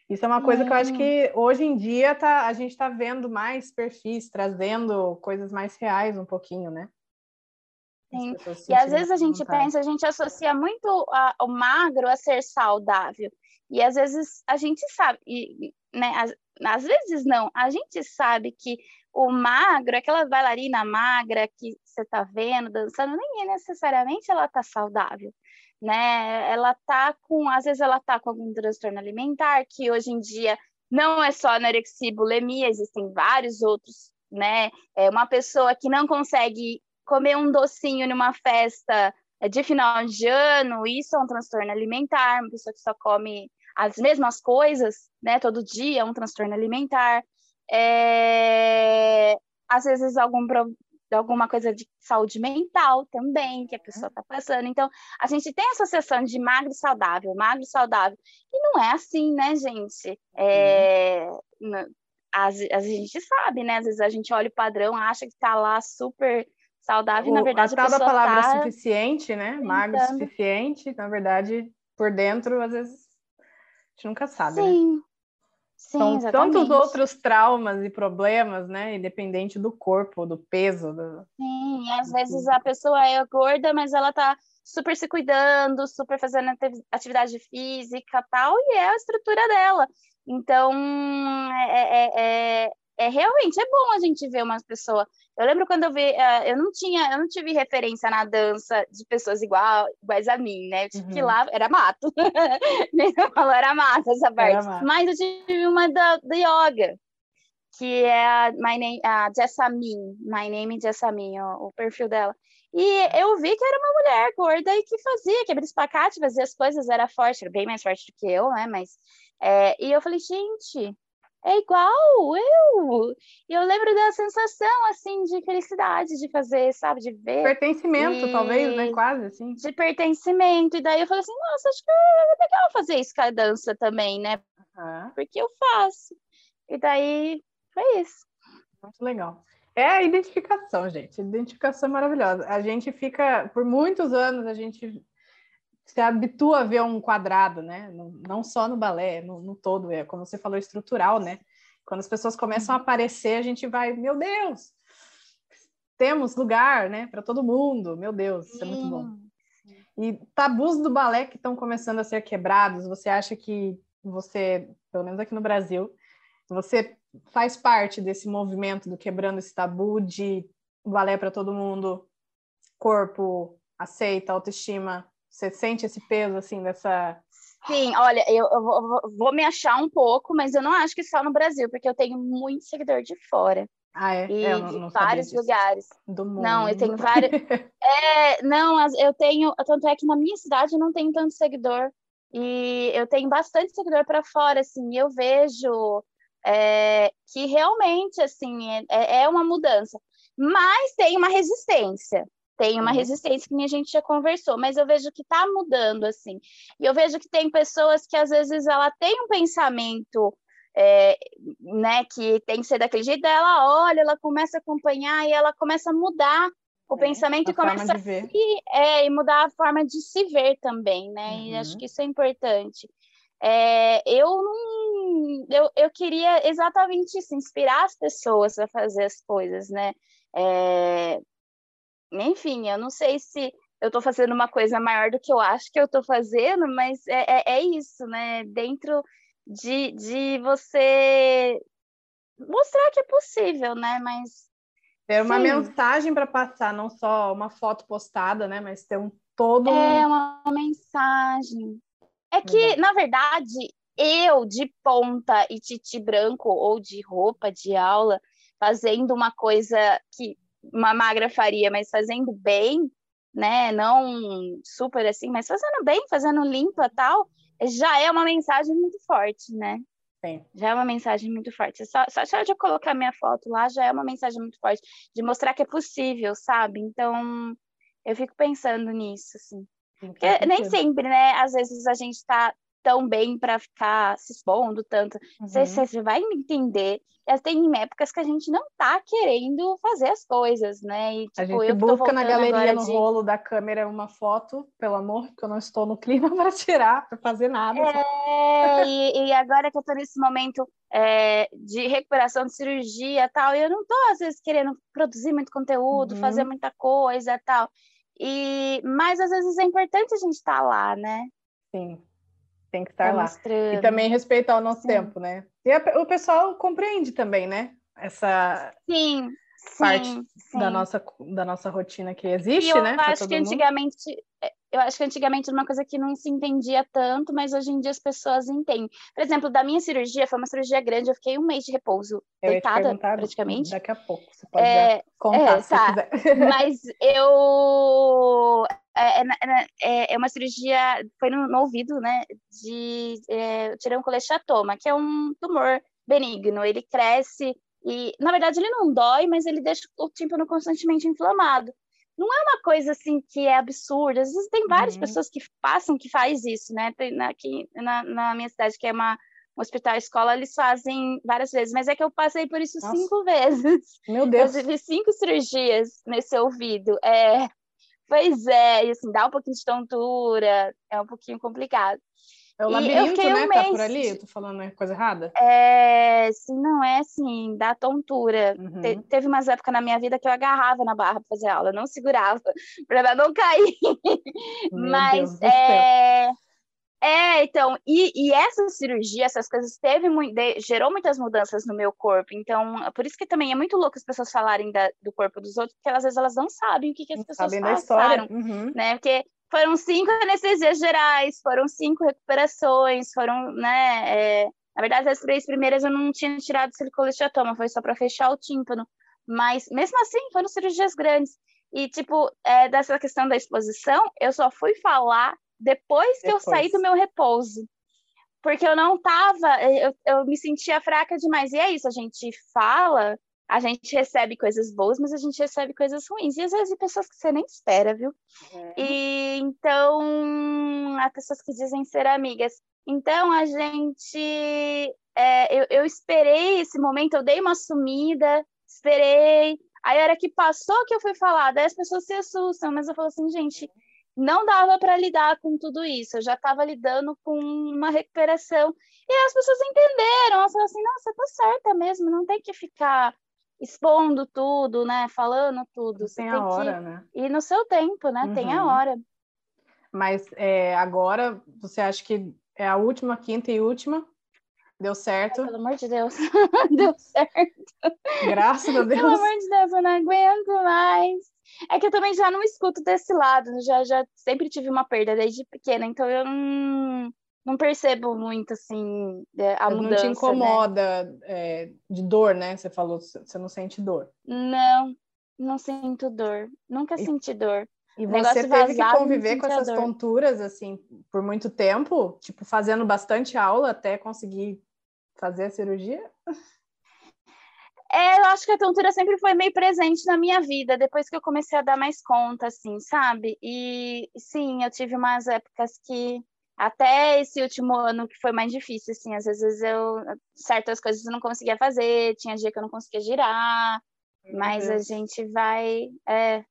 Isso é uma coisa que eu acho que hoje em dia tá, a gente está vendo mais perfis, trazendo coisas mais reais um pouquinho, né? Sim. E às vezes a gente vontade. pensa, a gente associa muito a, o magro a ser saudável. E às vezes a gente sabe, e, né, às, às vezes não, a gente sabe que o magro, aquela bailarina magra que você está vendo dançando, nem é necessariamente ela tá saudável, né? Ela tá com, às vezes ela tá com algum transtorno alimentar, que hoje em dia não é só anorexia e bulimia, existem vários outros, né? É uma pessoa que não consegue comer um docinho numa festa de final de ano, isso é um transtorno alimentar, uma pessoa que só come as mesmas coisas, né, todo dia, um transtorno alimentar, é, às vezes algum alguma coisa de saúde mental também que a pessoa está passando. Então, a gente tem a associação de magro saudável, magro saudável, e não é assim, né, gente? É, a, a, gente sabe, né? Às vezes a gente olha o padrão, acha que está lá super saudável, o, e na verdade a, a da palavra tá... suficiente, né? Magro suficiente, na verdade, por dentro, às vezes gente nunca sabe, né? Sim. né? Sim, São exatamente. tantos outros traumas e problemas, né? Independente do corpo, do peso. Do... Sim, e às vezes a pessoa é gorda, mas ela tá super se cuidando, super fazendo atividade física tal, e é a estrutura dela. Então, é, é, é, é realmente é bom a gente ver umas pessoas. Eu lembro quando eu vi, uh, eu não tinha, eu não tive referência na dança de pessoas igual, iguais a mim, né? Eu tive uhum. que ir lá, era mato. Nem falou, era mato essa parte. Mato. Mas eu tive uma da, da yoga, que é a, my name, a Jessamine, My Name Jessamine, o, o perfil dela. E eu vi que era uma mulher gorda e que fazia, que abria espacate, fazia as coisas, era forte, era bem mais forte do que eu, né? Mas, é, e eu falei, gente, é igual eu. E eu lembro da sensação, assim, de felicidade de fazer, sabe, de ver. Pertencimento, e... talvez, né? Quase, assim. De pertencimento. E daí eu falei assim, nossa, acho que é legal fazer isso com a dança também, né? Uhum. Porque eu faço. E daí foi isso. Muito legal. É a identificação, gente. Identificação é maravilhosa. A gente fica, por muitos anos, a gente se habitua a ver um quadrado, né? Não só no balé, no, no, todo, é como você falou, estrutural, né? Quando as pessoas começam a aparecer, a gente vai, meu Deus, temos lugar, né, para todo mundo, meu Deus, isso é muito bom. E tabus do balé que estão começando a ser quebrados, você acha que você, pelo menos aqui no Brasil, você faz parte desse movimento do quebrando esse tabu de balé para todo mundo, corpo, aceita, autoestima, você sente esse peso, assim, dessa. Sim, olha, eu, eu vou, vou, me achar um pouco, mas eu não acho que só no Brasil, porque eu tenho muito seguidor de fora. Ah, é? E é, eu não, não de vários lugares. Do mundo. Não, eu tenho vários. é, não, eu tenho. Tanto é que na minha cidade eu não tenho tanto seguidor. E eu tenho bastante seguidor para fora, assim, eu vejo é, que realmente, assim, é, é uma mudança. Mas tem uma resistência tem uma uhum. resistência que a gente já conversou, mas eu vejo que está mudando assim. E eu vejo que tem pessoas que às vezes ela tem um pensamento é, né, que tem que ser daquele jeito, ela olha, ela começa a acompanhar e ela começa a mudar o é, pensamento e começa a se, é, e mudar a forma de se ver também, né? Uhum. E acho uhum. que isso é importante. É, eu não, eu, eu queria exatamente isso, inspirar as pessoas a fazer as coisas, né? É, enfim, eu não sei se eu tô fazendo uma coisa maior do que eu acho que eu tô fazendo, mas é, é, é isso, né? Dentro de, de você mostrar que é possível, né? Mas. Ter uma sim. mensagem para passar, não só uma foto postada, né? Mas ter um todo. É, uma mensagem. É que, na verdade, eu de ponta e titi branco ou de roupa de aula, fazendo uma coisa que uma magra faria, mas fazendo bem, né? Não super assim, mas fazendo bem, fazendo limpa tal, já é uma mensagem muito forte, né? Sim. Já é uma mensagem muito forte. Só, só, só de eu colocar minha foto lá já é uma mensagem muito forte, de mostrar que é possível, sabe? Então, eu fico pensando nisso, assim. Porque nem sempre, né? Às vezes a gente tá tão bem para ficar se expondo tanto. Uhum. Você, você vai me entender. Tem épocas que a gente não tá querendo fazer as coisas, né? E, tipo, a gente busca na galeria, no de... rolo da câmera, uma foto, pelo amor, porque eu não estou no clima para tirar, para fazer nada. É, e, e, agora que eu tô nesse momento é, de recuperação de cirurgia tal, eu não tô, às vezes, querendo produzir muito conteúdo, uhum. fazer muita coisa tal. E, mas às vezes é importante a gente estar tá lá, né? Sim tem que estar tá lá. E também respeitar o nosso Sim. tempo, né? E a, o pessoal compreende também, né? Essa Sim. parte sim, da nossa da nossa rotina que existe, eu né? Eu acho que mundo. antigamente é, eu acho que antigamente era uma coisa que não se entendia tanto, mas hoje em dia as pessoas entendem. Por exemplo, da minha cirurgia, foi uma cirurgia grande, eu fiquei um mês de repouso, eu deitada praticamente. Daqui a pouco, você pode é, contar é, se tá. quiser. Mas eu é, é, é, uma cirurgia, foi no, no ouvido, né? De é, eu tirei um colechatoma, que é um tumor benigno. Ele cresce e, na verdade, ele não dói, mas ele deixa o tímpano constantemente inflamado. Não é uma coisa assim que é absurda. Às vezes tem várias uhum. pessoas que passam que faz isso, né? Tem aqui na, na minha cidade, que é uma um hospital escola, eles fazem várias vezes, mas é que eu passei por isso Nossa. cinco vezes. Meu Deus. Eu tive cinco cirurgias nesse ouvido. É, Pois é, e assim, dá um pouquinho de tontura, é um pouquinho complicado. É o labirinto, né? Um tá por ali? Eu tô falando coisa errada? É, sim, não é assim, dá tontura. Uhum. Te, teve umas épocas na minha vida que eu agarrava na barra para fazer aula, não segurava, para não cair. Meu Mas é. Céu. É, então, e, e essa cirurgia, essas coisas, teve muito, de, gerou muitas mudanças no meu corpo. Então, por isso que também é muito louco as pessoas falarem da, do corpo dos outros, porque às vezes elas não sabem o que, que as pessoas sabem passaram, da história. Uhum. né? Porque foram cinco anestesias gerais, foram cinco recuperações, foram, né? É, na verdade, as três primeiras eu não tinha tirado silicolestatoma, foi só para fechar o tímpano. Mas, mesmo assim, foram cirurgias grandes. E, tipo, é, dessa questão da exposição, eu só fui falar depois que depois. eu saí do meu repouso. Porque eu não tava, eu, eu me sentia fraca demais. E é isso, a gente fala, a gente recebe coisas boas, mas a gente recebe coisas ruins. E às vezes de pessoas que você nem espera, viu? É. E então, há pessoas que dizem ser amigas. Então, a gente. É, eu, eu esperei esse momento, eu dei uma sumida, esperei. Aí, a hora que passou que eu fui falar, daí as pessoas se assustam, mas eu falo assim, gente, não dava para lidar com tudo isso. Eu já estava lidando com uma recuperação. E as pessoas entenderam, elas falaram assim, não, você tá certa mesmo, não tem que ficar expondo tudo, né? Falando tudo. Você tem, a hora, né? E no seu tempo, né? Uhum. Tem a uhum. hora. Mas é, agora você acha que é a última, quinta e última? Deu certo? Ai, pelo amor de Deus, deu certo. Graças a Deus. Pelo amor de Deus, eu não aguento mais. É que eu também já não escuto desse lado, já, já sempre tive uma perda desde pequena, então eu não, não percebo muito, assim, é, a mudança. Não te incomoda né? é, de dor, né? Você falou, você não sente dor. Não, não sinto dor. Nunca e, senti dor. E você teve que conviver com essas tonturas, assim, por muito tempo? Tipo, fazendo bastante aula até conseguir fazer a cirurgia? É, eu acho que a tontura sempre foi meio presente na minha vida, depois que eu comecei a dar mais conta, assim, sabe? E sim, eu tive umas épocas que até esse último ano que foi mais difícil, assim, às vezes eu certas coisas eu não conseguia fazer, tinha dia que eu não conseguia girar, mas a gente vai, é...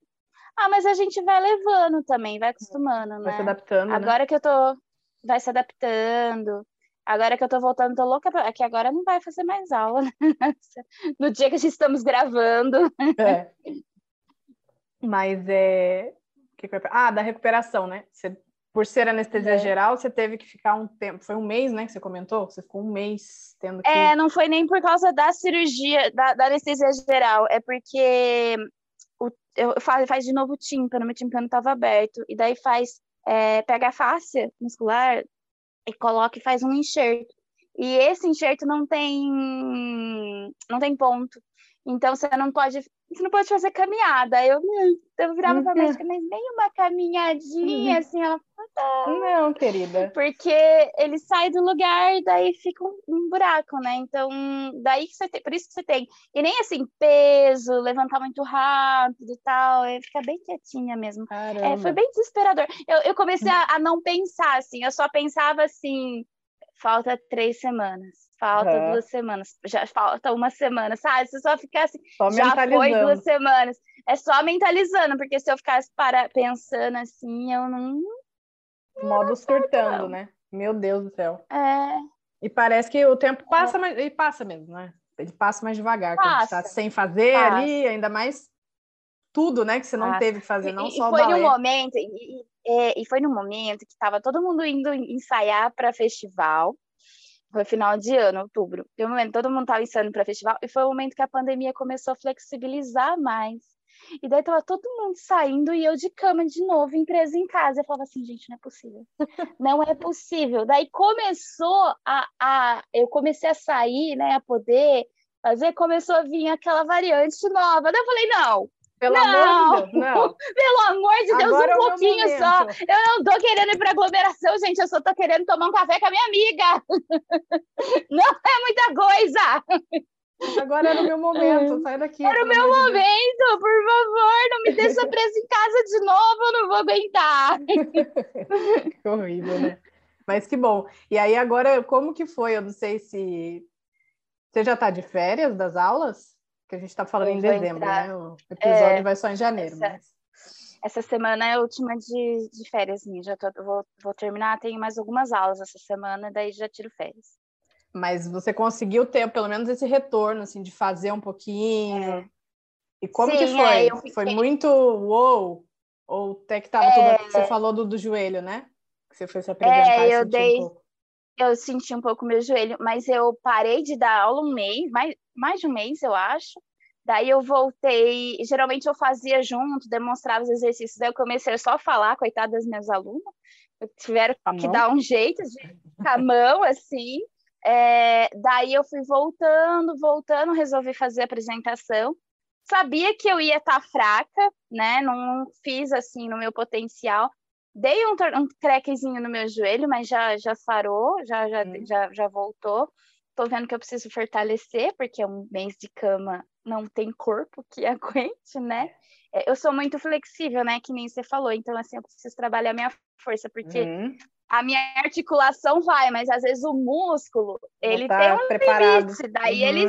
Ah, mas a gente vai levando também, vai acostumando, vai né? Vai se adaptando, né? Agora né? que eu tô vai se adaptando. Agora que eu tô voltando, tô louca, pra... é que agora não vai fazer mais aula, né? no dia que a gente estamos gravando. É. Mas é. Ah, da recuperação, né? Você, por ser anestesia é. geral, você teve que ficar um tempo. Foi um mês, né? Que você comentou? Você ficou um mês tendo que. É, não foi nem por causa da cirurgia, da, da anestesia geral. É porque o, eu faz, faz de novo o tímpano, meu tímpano estava aberto. E daí faz, é, pega a face muscular e coloca e faz um enxerto. E esse enxerto não tem não tem ponto. Então você não pode você não pode fazer caminhada. Eu, eu virava pra médica, mas nem uma caminhadinha, uhum. assim, ela não, querida. Porque ele sai do lugar, daí fica um, um, buraco, né? Então, daí que você tem, por isso que você tem. E nem assim, peso, levantar muito rápido e tal, é ficar bem quietinha mesmo. É, foi bem desesperador. Eu, eu comecei a, a não pensar, assim, eu só pensava assim, falta três semanas Falta uhum. duas semanas, já falta uma semana, sabe? Se só ficasse, só já foi duas semanas. É só mentalizando, porque se eu ficasse para, pensando assim, eu não. Modo surtando, não. né? Meu Deus do céu. É. E parece que o tempo passa, é. mas ele passa mesmo, né? Ele passa mais devagar, passa. quando está sem fazer passa. ali, ainda mais tudo, né? Que você não passa. teve que fazer, não e, só e foi o balé. momento, e, e, e foi no momento que estava todo mundo indo ensaiar para festival. Foi final de ano, outubro. Foi um momento, todo mundo estava ensaiando para festival, e foi o momento que a pandemia começou a flexibilizar mais. E daí tava todo mundo saindo e eu de cama de novo, empresa em casa. Eu falava assim, gente, não é possível. Não é possível. Daí começou a, a eu comecei a sair, né, a poder fazer, começou a vir aquela variante nova. Daí eu falei, não, pelo não, amor de Deus, não. Pelo amor de Deus, Agora um é pouquinho só. Eu não tô querendo ir pra aglomeração, gente. Eu só tô querendo tomar um café com a minha amiga. Não é muita coisa. Agora era o meu momento, sai daqui. Era o meu momento, Deus. por favor, não me deixa presa em casa de novo, eu não vou aguentar. que horrível, né? Mas que bom. E aí agora, como que foi? Eu não sei se você já está de férias das aulas? Que a gente está falando em dezembro, entrar... né? O episódio é, vai só em janeiro. Essa, mas... essa semana é a última de, de férias minha. Já tô, vou, vou terminar, tenho mais algumas aulas essa semana, daí já tiro férias. Mas você conseguiu ter pelo menos esse retorno, assim, de fazer um pouquinho. É. E como Sim, que foi? É, fiquei... Foi muito uou? Ou até que tava é... tudo. Você falou do, do joelho, né? Que você foi se apresentar é, eu dei. Um eu senti um pouco meu joelho, mas eu parei de dar aula um mês, mais, mais de um mês, eu acho. Daí eu voltei, geralmente eu fazia junto, demonstrava os exercícios, daí eu comecei só a falar, coitada das minhas alunas, tiveram que dar um jeito de com a mão, assim. É, daí eu fui voltando, voltando, resolvi fazer a apresentação. Sabia que eu ia estar tá fraca, né? Não fiz assim no meu potencial, Dei um, um crequezinho no meu joelho, mas já, já sarou, já, já, hum. já, já voltou. Tô vendo que eu preciso fortalecer, porque é um mês de cama não tem corpo que aguente, né? É, eu sou muito flexível, né? Que nem você falou. Então, assim, eu preciso trabalhar a minha força, porque uhum. a minha articulação vai, mas às vezes o músculo, ele tá tem um preparado. limite. Daí uhum. ele,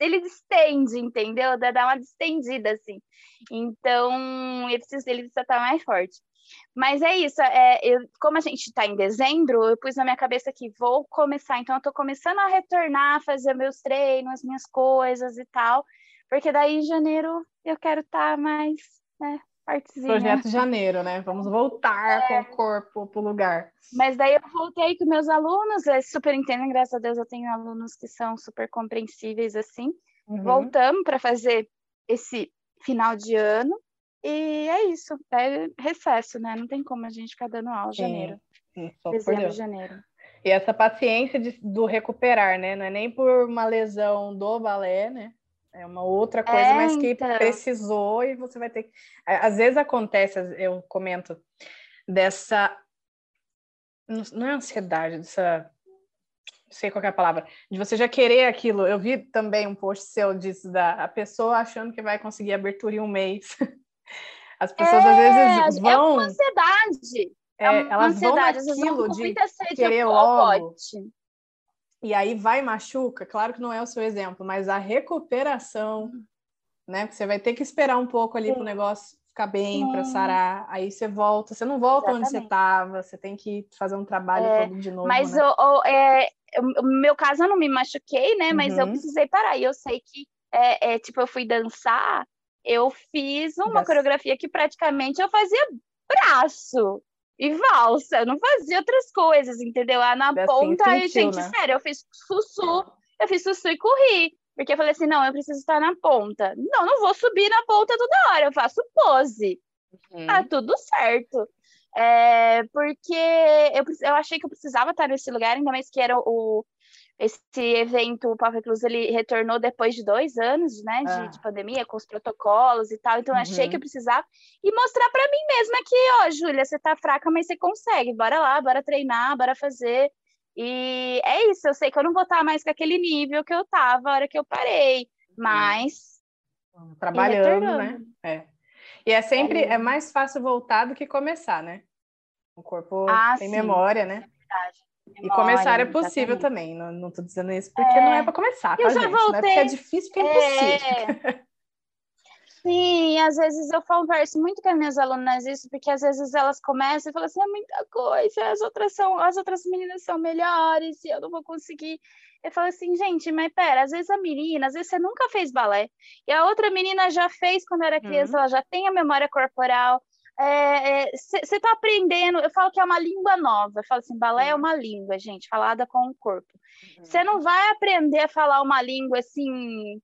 ele distende, entendeu? Dá uma distendida, assim. Então, ele precisa, ele precisa estar mais forte. Mas é isso, é, eu, como a gente está em dezembro, eu pus na minha cabeça que vou começar, então eu estou começando a retornar, fazer meus treinos, minhas coisas e tal, porque daí em janeiro eu quero estar tá mais, né, partezinha. Projeto Janeiro, né? Vamos voltar é. com o corpo para o lugar. Mas daí eu voltei com meus alunos, é super entendem, graças a Deus eu tenho alunos que são super compreensíveis assim. Uhum. Voltamos para fazer esse final de ano. E é isso, é recesso, né? Não tem como a gente ficar dando aula em janeiro. Sim, dezembro, janeiro. E essa paciência de, do recuperar, né? Não é nem por uma lesão do balé, né? É uma outra coisa, é, mas que então... precisou e você vai ter que. Às vezes acontece, eu comento, dessa. Não é ansiedade, dessa. Não sei qual é a palavra, de você já querer aquilo. Eu vi também um post seu disso, da a pessoa achando que vai conseguir abertura em um mês. As pessoas é, às vezes vão. É uma ansiedade. É, é elas ansiedade, vão naquilo de querer logo. E aí vai machuca. Claro que não é o seu exemplo, mas a recuperação, hum. né? Você vai ter que esperar um pouco ali para o negócio ficar bem, para sarar. Aí você volta. Você não volta Exatamente. onde você estava. Você tem que fazer um trabalho é, todo de novo. Mas né? o, o, é, o meu caso eu não me machuquei, né? Mas uhum. eu precisei parar. E eu sei que é, é, tipo eu fui dançar eu fiz uma coreografia que praticamente eu fazia braço e valsa, eu não fazia outras coisas, entendeu? Lá na ponta, aí, gente, né? sério, eu fiz sussu, eu fiz sussu e corri. Porque eu falei assim, não, eu preciso estar na ponta. Não, não vou subir na ponta toda hora, eu faço pose. Uhum. Tá tudo certo. É, porque eu, eu achei que eu precisava estar nesse lugar, ainda mais que era o, esse evento, o Pop Recluso, ele retornou depois de dois anos, né, de, ah. de pandemia, com os protocolos e tal, então uhum. achei que eu precisava, e mostrar para mim mesma que, ó, Júlia, você tá fraca, mas você consegue, bora lá, bora treinar, bora fazer, e é isso, eu sei que eu não vou estar mais com aquele nível que eu tava a hora que eu parei, mas... Trabalhando, né? É. E é sempre, é, é mais fácil voltar do que começar, né? O corpo ah, tem sim. memória, né? É verdade. E começar é possível exatamente. também, não, não tô dizendo isso porque é... não é para começar, tá, eu já gente? Voltei... Não é porque é difícil, porque é impossível. É... Sim, às vezes eu converso muito com as minhas alunas isso, porque às vezes elas começam e falam assim, é muita coisa, as outras são, as outras meninas são melhores, e eu não vou conseguir. Eu falo assim, gente, mas pera, às vezes a menina, às vezes você nunca fez balé, e a outra menina já fez quando era criança, uhum. ela já tem a memória corporal, você é, está é, aprendendo, eu falo que é uma língua nova, eu falo assim, balé é uma língua, gente, falada com o corpo. Você uhum. não vai aprender a falar uma língua assim,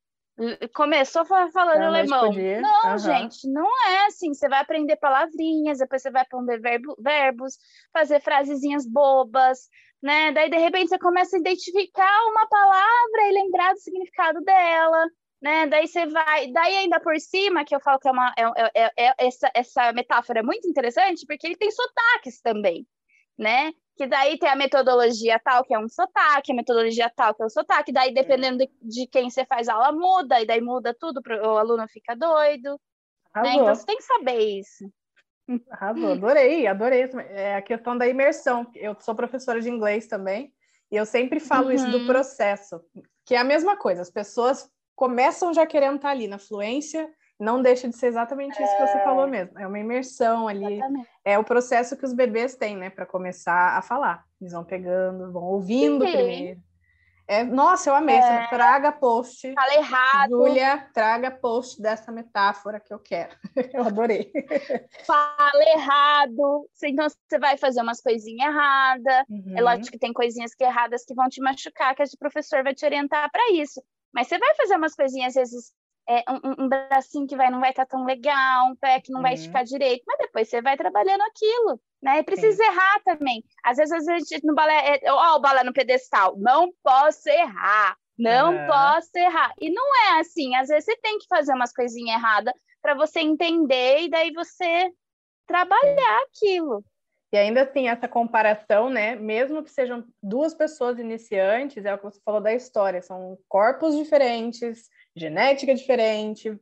começou falando alemão. Não, uhum. gente, não é assim. Você vai aprender palavrinhas, depois você vai aprender verbo, verbos, fazer frasezinhas bobas, né? Daí, de repente, você começa a identificar uma palavra e lembrar do significado dela né? Daí você vai, daí ainda por cima, que eu falo que é uma, é, é, é, é, essa, essa metáfora é muito interessante, porque ele tem sotaques também, né? Que daí tem a metodologia tal, que é um sotaque, a metodologia tal, que é um sotaque, daí dependendo de, de quem você faz aula, muda, e daí muda tudo, o aluno fica doido, né? Então você tem que saber isso. Arrasou, adorei, adorei. É a questão da imersão. Eu sou professora de inglês também, e eu sempre falo uhum. isso do uhum. processo, que é a mesma coisa. As pessoas começam já querendo estar ali na fluência, não deixa de ser exatamente isso que você falou é. mesmo. É uma imersão ali. Exatamente. É o processo que os bebês têm, né, para começar a falar. Eles vão pegando, vão ouvindo Sim. primeiro. É, nossa, eu amei. É... Traga post. Fala errado. Júlia, traga post dessa metáfora que eu quero. eu adorei. Fala errado. Então você vai fazer umas coisinhas erradas. Uhum. É lógico que tem coisinhas que erradas que vão te machucar, que o professor vai te orientar para isso. Mas você vai fazer umas coisinhas, às vezes, é, um, um, bracinho que vai, não vai estar tá tão legal, um pé que não uhum. vai esticar direito, mas depois você vai trabalhando aquilo, né? E precisa Sim. errar também. Às vezes, às vezes a gente no balé, é, ó, o balé no pedestal, não posso errar, não uhum. posso errar. E não é assim, às vezes você tem que fazer umas coisinhas erradas para você entender e daí você trabalhar aquilo. E ainda assim, essa comparação, né? Mesmo que sejam duas pessoas iniciantes, é o que você falou da história, são corpos diferentes, genética diferente,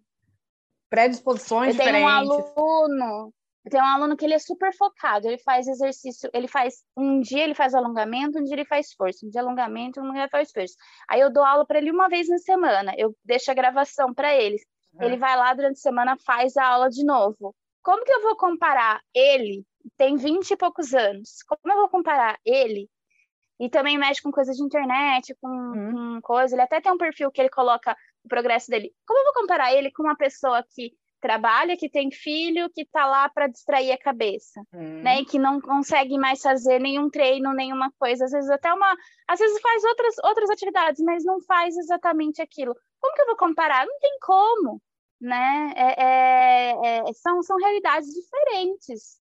predisposições eu diferentes. Tenho um aluno, eu tenho um aluno que ele é super focado, ele faz exercício, ele faz um dia ele faz alongamento, um dia ele faz força, um dia alongamento, um dia ele faz força. Aí eu dou aula para ele uma vez na semana, eu deixo a gravação para eles. Uhum. Ele vai lá durante a semana, faz a aula de novo. Como que eu vou comparar ele tem 20 e poucos anos. Como eu vou comparar ele? E também mexe com coisas de internet, com, uhum. com coisa. Ele até tem um perfil que ele coloca o progresso dele. Como eu vou comparar ele com uma pessoa que trabalha, que tem filho, que está lá para distrair a cabeça, uhum. né? E que não consegue mais fazer nenhum treino, nenhuma coisa. Às vezes até uma, às vezes faz outras outras atividades, mas não faz exatamente aquilo. Como que eu vou comparar? Não tem como, né? É, é, é, são são realidades diferentes.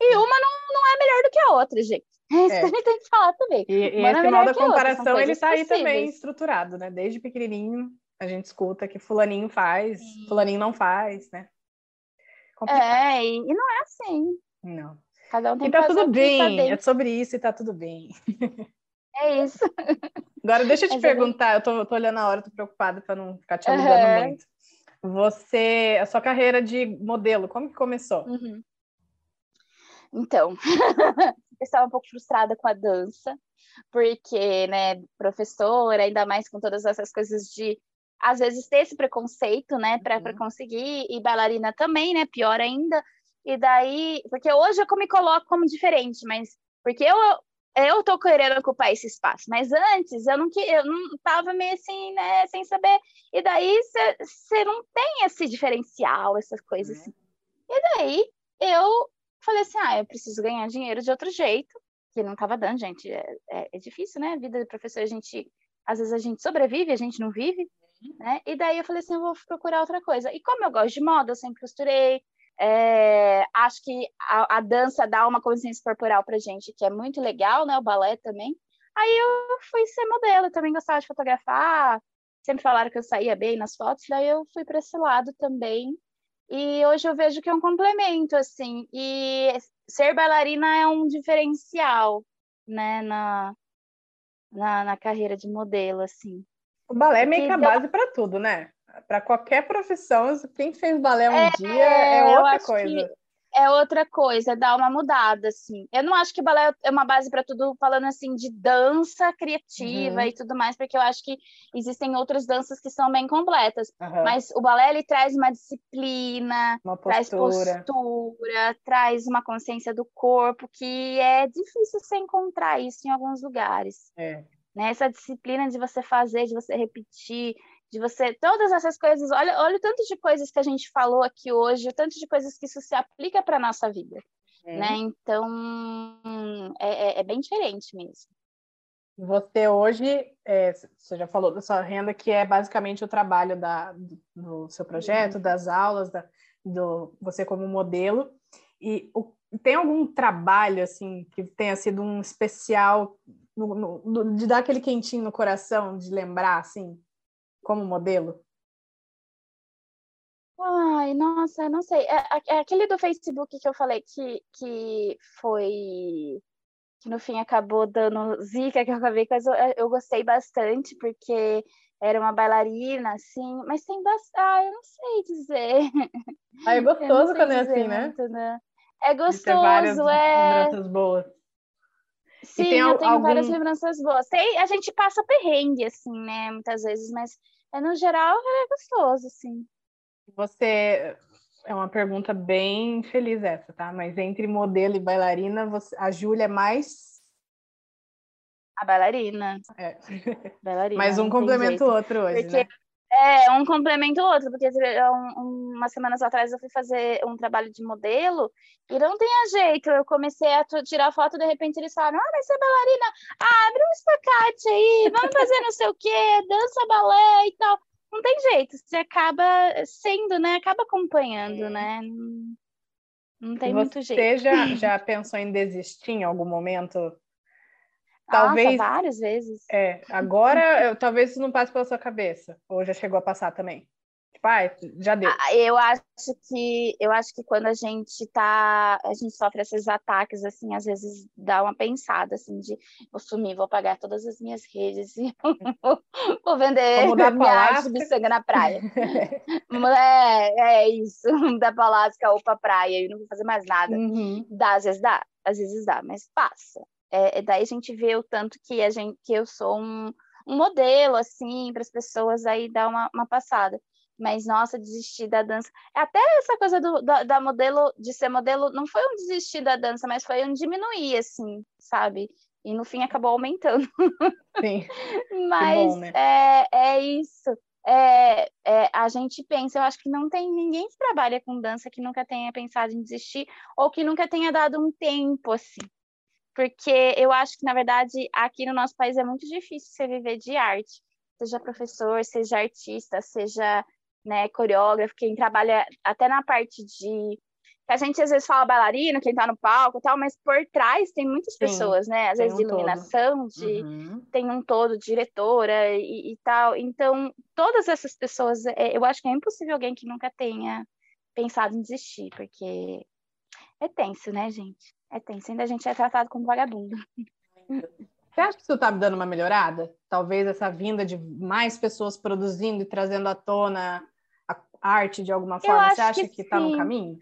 E uma não, não é melhor do que a outra, gente. É isso é. que a gente tem que falar também. E, e esse modo da comparação, ele está aí também estruturado, né? Desde pequenininho, a gente escuta que fulaninho faz, Sim. fulaninho não faz, né? Complicado. É, e, e, não é assim. Não. Cada um tem e tá tudo bem, tá bem, é sobre isso e tá tudo bem. É isso. Agora, deixa eu te Mas perguntar, eu tô, tô, olhando a hora, tô preocupada para não ficar te alugando uhum. muito. Você, a sua carreira de modelo, como que começou? Uhum. Então, eu estava um pouco frustrada com a dança, porque, né, professora, ainda mais com todas essas coisas de, às vezes, ter esse preconceito, né, para uhum. conseguir, e bailarina também, né, pior ainda. E daí, porque hoje eu me coloco como diferente, mas porque eu eu tô querendo ocupar esse espaço, mas antes eu não que eu não tava meio assim, né, sem saber. E daí você não tem esse diferencial, essas coisas assim. E daí eu falei assim: ah, eu preciso ganhar dinheiro de outro jeito, que não tava dando, gente. É, é, é difícil, né? A vida de professor, a gente, às vezes a gente sobrevive, a gente não vive, né? E daí eu falei assim: eu vou procurar outra coisa. E como eu gosto de moda, eu sempre costurei, é, acho que a, a, dança dá uma consciência corporal pra gente, que é muito legal, né? O balé também. Aí eu fui ser modelo, também gostava de fotografar, sempre falaram que eu saía bem nas fotos, daí eu fui para esse lado também. E hoje eu vejo que é um complemento, assim, e ser bailarina é um diferencial, né, na, na, na carreira de modelo, assim. O balé é meio que a base para tudo, né? para qualquer profissão, quem fez balé um é, dia é outra coisa. É outra coisa, dá uma mudada, assim. Eu não acho que balé é uma base para tudo, falando assim de dança criativa uhum. e tudo mais, porque eu acho que existem outras danças que são bem completas. Uhum. Mas o balé ele traz uma disciplina, uma traz postura, traz uma consciência do corpo que é difícil você encontrar isso em alguns lugares. É. Né? Essa disciplina de você fazer, de você repetir, de você, todas essas coisas, olha, olha o tanto de coisas que a gente falou aqui hoje, o tanto de coisas que isso se aplica para a nossa vida, é. né? Então, é, é, é, bem diferente mesmo. Você hoje, é, você já falou da sua renda, que é basicamente o trabalho da, do, seu projeto, uhum. das aulas, da, do você como modelo, e o, tem algum trabalho, assim, que tenha sido um especial, no, no, de dar aquele quentinho no coração, de lembrar, assim? Como modelo? Ai, nossa, não sei. É, é, aquele do Facebook que eu falei que, que foi. que no fim acabou dando zica, que eu acabei com. Eu, eu gostei bastante, porque era uma bailarina, assim, mas tem bastante. Ah, eu não sei dizer. Ah, é gostoso quando é assim, né? muito, né? É gostoso, é. boas. Sim, eu tenho algum... várias lembranças boas. Tem, a gente passa perrengue, assim, né, muitas vezes, mas é, no geral é gostoso, assim. Você é uma pergunta bem feliz essa, tá? Mas entre modelo e bailarina, você... a Júlia é mais a bailarina. É. Bailarina. Mas um complementa o outro hoje, Porque... né? É, um complementa o outro, porque um, umas semanas atrás eu fui fazer um trabalho de modelo e não tinha jeito. Eu comecei a tirar foto, de repente eles falaram: Ah, mas você é bailarina, ah, abre um espacate aí, vamos fazer não sei o quê, dança balé e tal. Não tem jeito, você acaba sendo, né? Acaba acompanhando, é. né? Não, não tem você muito jeito. Você já, já pensou em desistir em algum momento Talvez. Nossa, várias vezes. É, agora eu, talvez isso não passe pela sua cabeça, ou já chegou a passar também. Tipo, ah, já deu. Ah, eu acho que eu acho que quando a gente tá, a gente sofre esses ataques assim, às vezes dá uma pensada assim de vou sumir, vou pagar todas as minhas redes e vou vender vou minha arte de sangue na praia. é, é isso, da Palasca ou pra praia e não vou fazer mais nada. Uhum. Dá, às vezes dá, às vezes dá, mas passa. É, daí a gente vê o tanto que a gente que eu sou um, um modelo assim para as pessoas aí dar uma, uma passada. Mas nossa, desistir da dança. Até essa coisa do, da, da modelo de ser modelo não foi um desistir da dança, mas foi um diminuir assim, sabe? E no fim acabou aumentando. Sim. mas bom, né? é, é isso. É, é, a gente pensa, eu acho que não tem ninguém que trabalha com dança que nunca tenha pensado em desistir ou que nunca tenha dado um tempo assim porque eu acho que, na verdade, aqui no nosso país é muito difícil você viver de arte, seja professor, seja artista, seja né, coreógrafo, quem trabalha até na parte de. A gente às vezes fala bailarino, quem tá no palco e tal, mas por trás tem muitas Sim, pessoas, né? Às vezes um de iluminação, de, uhum. tem um todo, diretora e, e, tal. Então, todas essas pessoas, é, eu acho que é impossível alguém que nunca tenha pensado em desistir, porque é tenso, né, gente? É tenso. Ainda a gente é tratado como vagabundo. Você acha que isso está me dando uma melhorada? Talvez essa vinda de mais pessoas produzindo e trazendo à tona a arte de alguma forma. Você acha que está no caminho?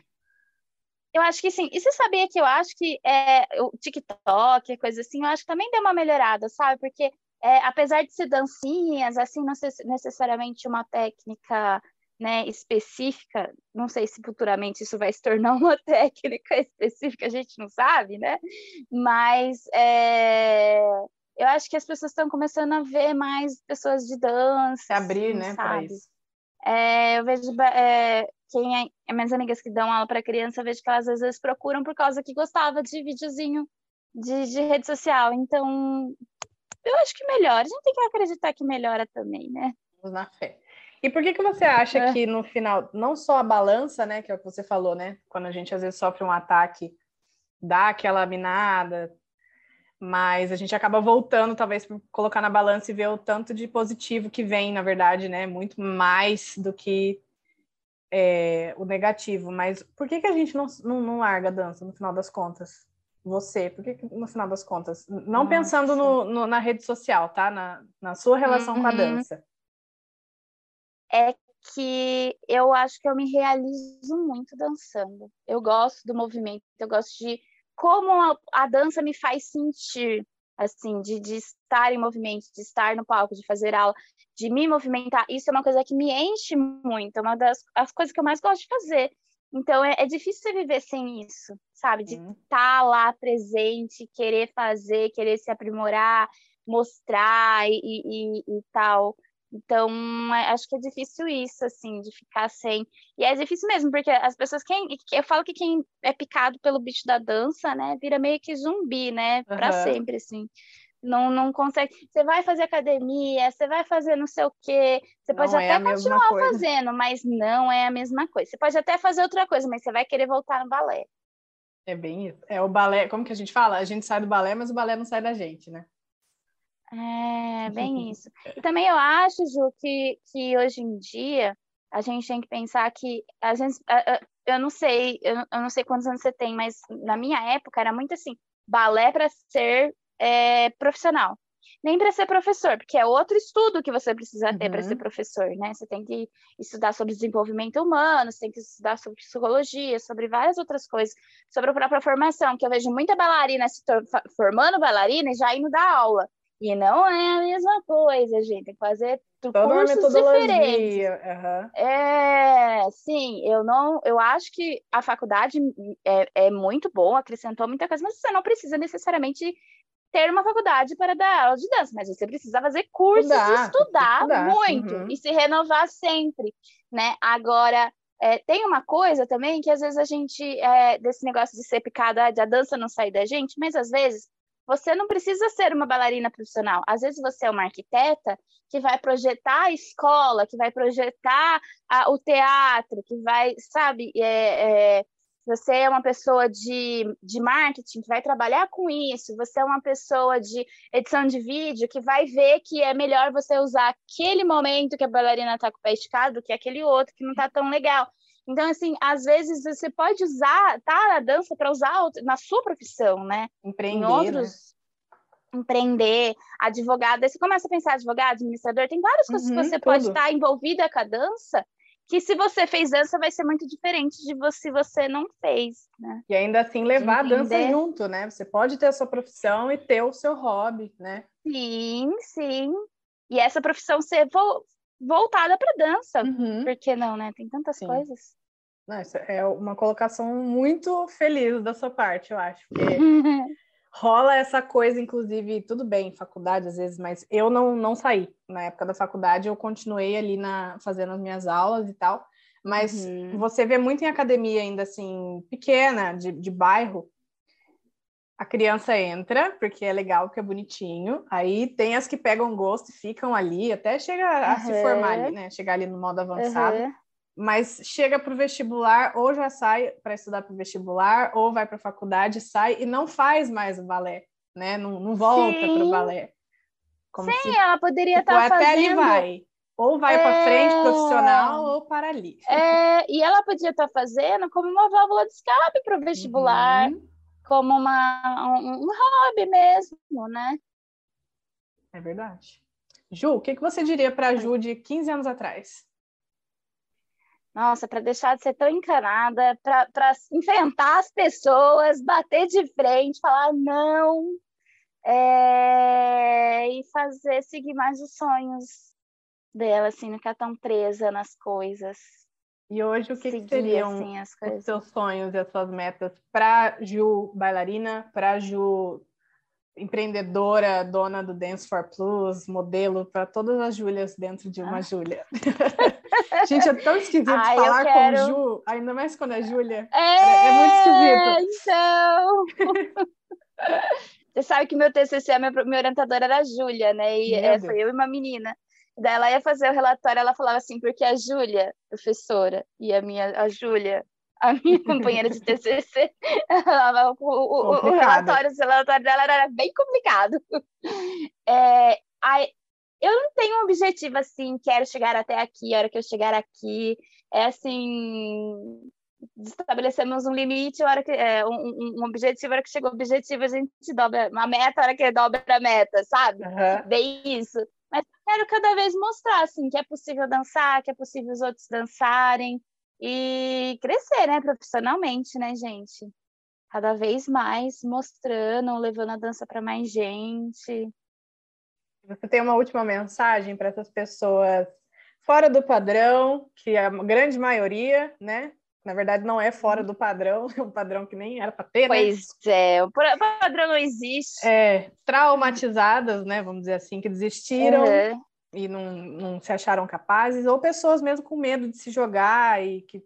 Eu acho que sim. E você sabia que eu acho que é, o TikTok, coisa assim, eu acho que também deu uma melhorada, sabe? Porque é, apesar de ser dancinhas, assim, não ser necessariamente uma técnica né, específica, não sei se futuramente isso vai se tornar uma técnica específica, a gente não sabe, né? Mas é, eu acho que as pessoas estão começando a ver mais pessoas de dança. Se abrir, assim, né, para isso. É, eu vejo é, quem é, minhas amigas que dão aula para criança, eu vejo que elas às vezes procuram por causa que gostava de videozinho de, de rede social. Então, eu acho que melhora. A gente tem que acreditar que melhora também, né? Vamos na fé. E por que que você acha é. que no final, não só a balança, né, que é o que você falou, né, quando a gente às vezes sofre um ataque, dá aquela minada, mas a gente acaba voltando, talvez, por colocar na balança e ver o tanto de positivo que vem, na verdade, né, muito mais do que é, o negativo. Mas por que que a gente não, não, não larga a dança no final das contas? Você, por que, que no final das contas? Não Nossa. pensando no, no, na rede social, tá? Na, na sua relação uhum. com a uhum. dança é que eu acho que eu me realizo muito dançando. Eu gosto do movimento, eu gosto de como a, a dança me faz sentir, assim, de, de estar em movimento, de estar no palco, de fazer aula, de me movimentar. Isso é uma coisa que me enche muito, é uma das as coisas que eu mais gosto de fazer. Então é, é difícil você viver sem isso, sabe? De estar uhum. tá lá presente, querer fazer, querer se aprimorar, mostrar e, e, e tal. Então, é, acho que é difícil isso, assim, de ficar sem. E é difícil mesmo, porque as pessoas. Quem, eu falo que quem é picado pelo bicho da dança, né, vira meio que zumbi, né, para uhum. sempre, assim. Não, não consegue. Você vai fazer academia, você vai fazer não sei o quê. Você pode não é até continuar fazendo, mas não é a mesma coisa. Você pode até fazer outra coisa, mas você vai querer voltar no balé. É bem isso. É o balé, como que a gente fala? A gente sai do balé, mas o balé não sai da gente, né? É, bem isso. E também eu acho, Ju, que, que hoje em dia a gente tem que pensar que a gente, eu não sei, eu, não sei quantos anos você tem, mas na minha época era muito assim, balé para ser é, profissional. Nem para ser professor, porque é outro estudo que você precisa ter uhum. para ser professor, né? Você tem que estudar sobre desenvolvimento humano, você tem que estudar sobre psicologia, sobre várias outras coisas, sobre a própria formação, que eu vejo muita bailarina se formando bailarina e já indo dar aula. E não é a mesma coisa, gente. Tem que fazer Toda cursos diferentes. Uhum. É, sim, eu não, eu acho que a faculdade é, é muito boa, acrescentou muita coisa, mas você não precisa necessariamente ter uma faculdade para dar aula de dança, mas você precisa fazer cursos estudar, e estudar, estudar. muito uhum. e se renovar sempre, né? Agora, é, tem uma coisa também que às vezes a gente, é, desse negócio de ser picada, de a dança não sair da gente, mas às vezes você não precisa ser uma bailarina profissional. Às vezes você é uma arquiteta que vai projetar a escola, que vai projetar a, o teatro, que vai, sabe, é, é, você é uma pessoa de, de marketing que vai trabalhar com isso, você é uma pessoa de edição de vídeo que vai ver que é melhor você usar aquele momento que a bailarina está com o pé esticado do que aquele outro que não está tão legal. Então, assim, às vezes você pode usar, tá, a dança para usar na sua profissão, né? Empreender, em outros... Né? empreender, advogado, aí você começa a pensar advogado, administrador, tem várias coisas uhum, que você tudo. pode estar envolvida com a dança, que se você fez dança vai ser muito diferente de você, se você não fez, né? E ainda assim levar a dança junto, né? Você pode ter a sua profissão e ter o seu hobby, né? Sim, sim. E essa profissão ser voltada para dança. Uhum. Por que não, né? Tem tantas Sim. coisas. Nossa, é uma colocação muito feliz da sua parte, eu acho. Porque rola essa coisa, inclusive, tudo bem, faculdade às vezes, mas eu não, não saí. Na época da faculdade, eu continuei ali na, fazendo as minhas aulas e tal. Mas uhum. você vê muito em academia ainda assim, pequena, de, de bairro, a criança entra, porque é legal, porque é bonitinho. Aí tem as que pegam gosto e ficam ali, até chega a uhum. se formar ali, né? Chegar ali no modo avançado. Uhum. Mas chega para o vestibular, ou já sai para estudar para o vestibular, ou vai para a faculdade, sai e não faz mais o balé, né? Não, não volta para o balé. Como Sim, se, ela poderia estar tipo, tá até fazendo... ali vai. Ou vai é... para frente profissional ou para ali. É... E ela podia estar tá fazendo como uma válvula de escape para o vestibular. Uhum como uma, um, um hobby mesmo, né? É verdade. Ju, o que, que você diria para a Ju de 15 anos atrás? Nossa, para deixar de ser tão encanada, para enfrentar as pessoas, bater de frente, falar não, é, e fazer seguir mais os sonhos dela, assim, não ficar tão presa nas coisas. E hoje o que, que seriam assim, os seus sonhos e as suas metas para Ju bailarina, para Ju empreendedora, dona do Dance for Plus, modelo para todas as Júlias dentro de uma ah. Júlia. Gente, é tão esquisito Ai, falar quero... com Ju, ainda mais quando é Júlia. É, é, é, muito esquisito. Então. Você sabe que meu TCC, a minha, minha orientadora era a Júlia, né? E é, foi eu e uma menina. Daí ela ia fazer o relatório, ela falava assim, porque a Júlia, professora, e a minha, a Júlia, a minha companheira de TCC, ela, o, o, o, relatório, o relatório dela era bem complicado. É, aí, eu não tenho um objetivo assim, quero chegar até aqui, a hora que eu chegar aqui, é assim, estabelecemos um limite, a hora que, é, um, um, objetivo, a hora que chegou o objetivo, a gente dobra uma meta, a hora que dobra a meta, sabe? Uhum. Bem isso. Mas quero cada vez mostrar, assim, que é possível dançar, que é possível os outros dançarem e crescer, né, profissionalmente, né, gente? Cada vez mais mostrando, levando a dança para mais gente. Você tem uma última mensagem para essas pessoas fora do padrão, que a grande maioria, né, na verdade, não é fora do padrão, é um padrão que nem era para ter, pois né? Pois é, o padrão não existe. É, traumatizadas, né? Vamos dizer assim, que desistiram uhum. e não, não se acharam capazes, ou pessoas mesmo com medo de se jogar e que,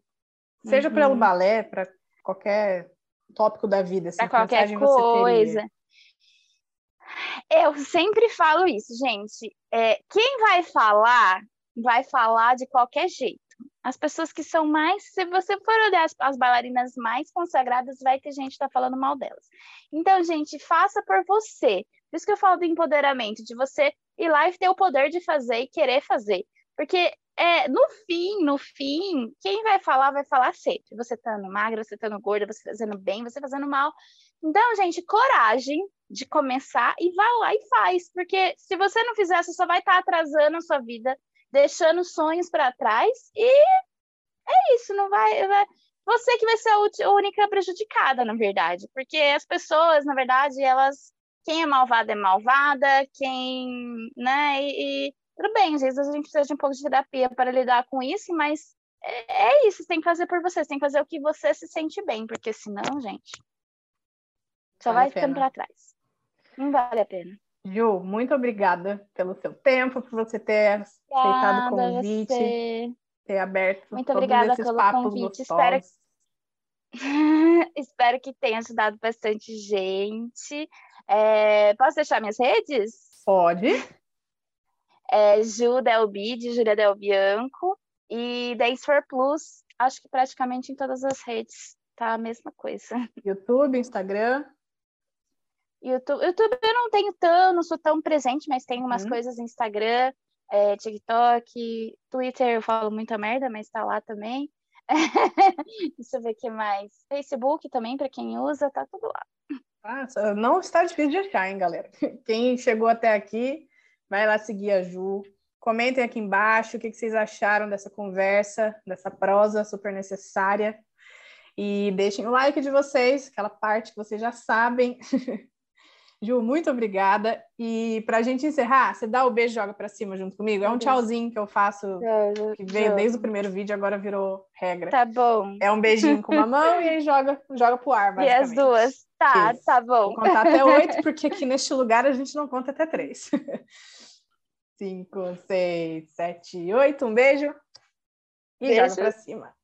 seja uhum. pelo balé, para qualquer tópico da vida, assim, pra qualquer coisa. Eu sempre falo isso, gente. É, quem vai falar, vai falar de qualquer jeito. As pessoas que são mais, se você for olhar as, as bailarinas mais consagradas, vai ter gente que está falando mal delas. Então, gente, faça por você. Por isso que eu falo do empoderamento, de você ir lá e ter o poder de fazer e querer fazer. Porque é, no fim, no fim, quem vai falar, vai falar sempre. Você estando magra, você estando gorda, você fazendo bem, você fazendo mal. Então, gente, coragem de começar e vá lá e faz. Porque se você não fizer, você só vai estar tá atrasando a sua vida deixando sonhos para trás e é isso, não vai, vai, você que vai ser a única prejudicada, na verdade, porque as pessoas, na verdade, elas quem é malvada é malvada, quem, né, e, e tudo bem, às vezes a gente precisa de um pouco de terapia para lidar com isso, mas é, é isso, você tem que fazer por você, você tem que fazer o que você se sente bem, porque senão, gente, só vale vai ficando para trás. Não vale a pena. Ju, muito obrigada pelo seu tempo, por você ter aceitado o convite, você. ter aberto muito obrigada pelo convite. Espero... Espero que tenha ajudado bastante gente. É... Posso deixar minhas redes? Pode. É Ju Delbide, Júlia Del Bianco e Dance for Plus. Acho que praticamente em todas as redes tá a mesma coisa. YouTube, Instagram. YouTube, YouTube eu não tenho tão, não sou tão presente, mas tenho umas uhum. coisas no Instagram, é, TikTok, Twitter eu falo muita merda, mas tá lá também. Deixa eu ver o que mais. Facebook também, para quem usa, tá tudo lá. Ah, não está difícil de achar, hein, galera? Quem chegou até aqui, vai lá seguir a Ju. Comentem aqui embaixo o que vocês acharam dessa conversa, dessa prosa super necessária. E deixem o like de vocês, aquela parte que vocês já sabem. Ju, muito obrigada. E para a gente encerrar, você dá o beijo e joga para cima junto comigo? É um tchauzinho que eu faço, que veio desde o primeiro vídeo, agora virou regra. Tá bom. É um beijinho com uma mão e aí joga, joga pro ar, E as duas. Tá, Isso. tá bom. Vou contar até oito, porque aqui neste lugar a gente não conta até três. Cinco, seis, sete, oito. Um beijo. E beijo. joga para cima.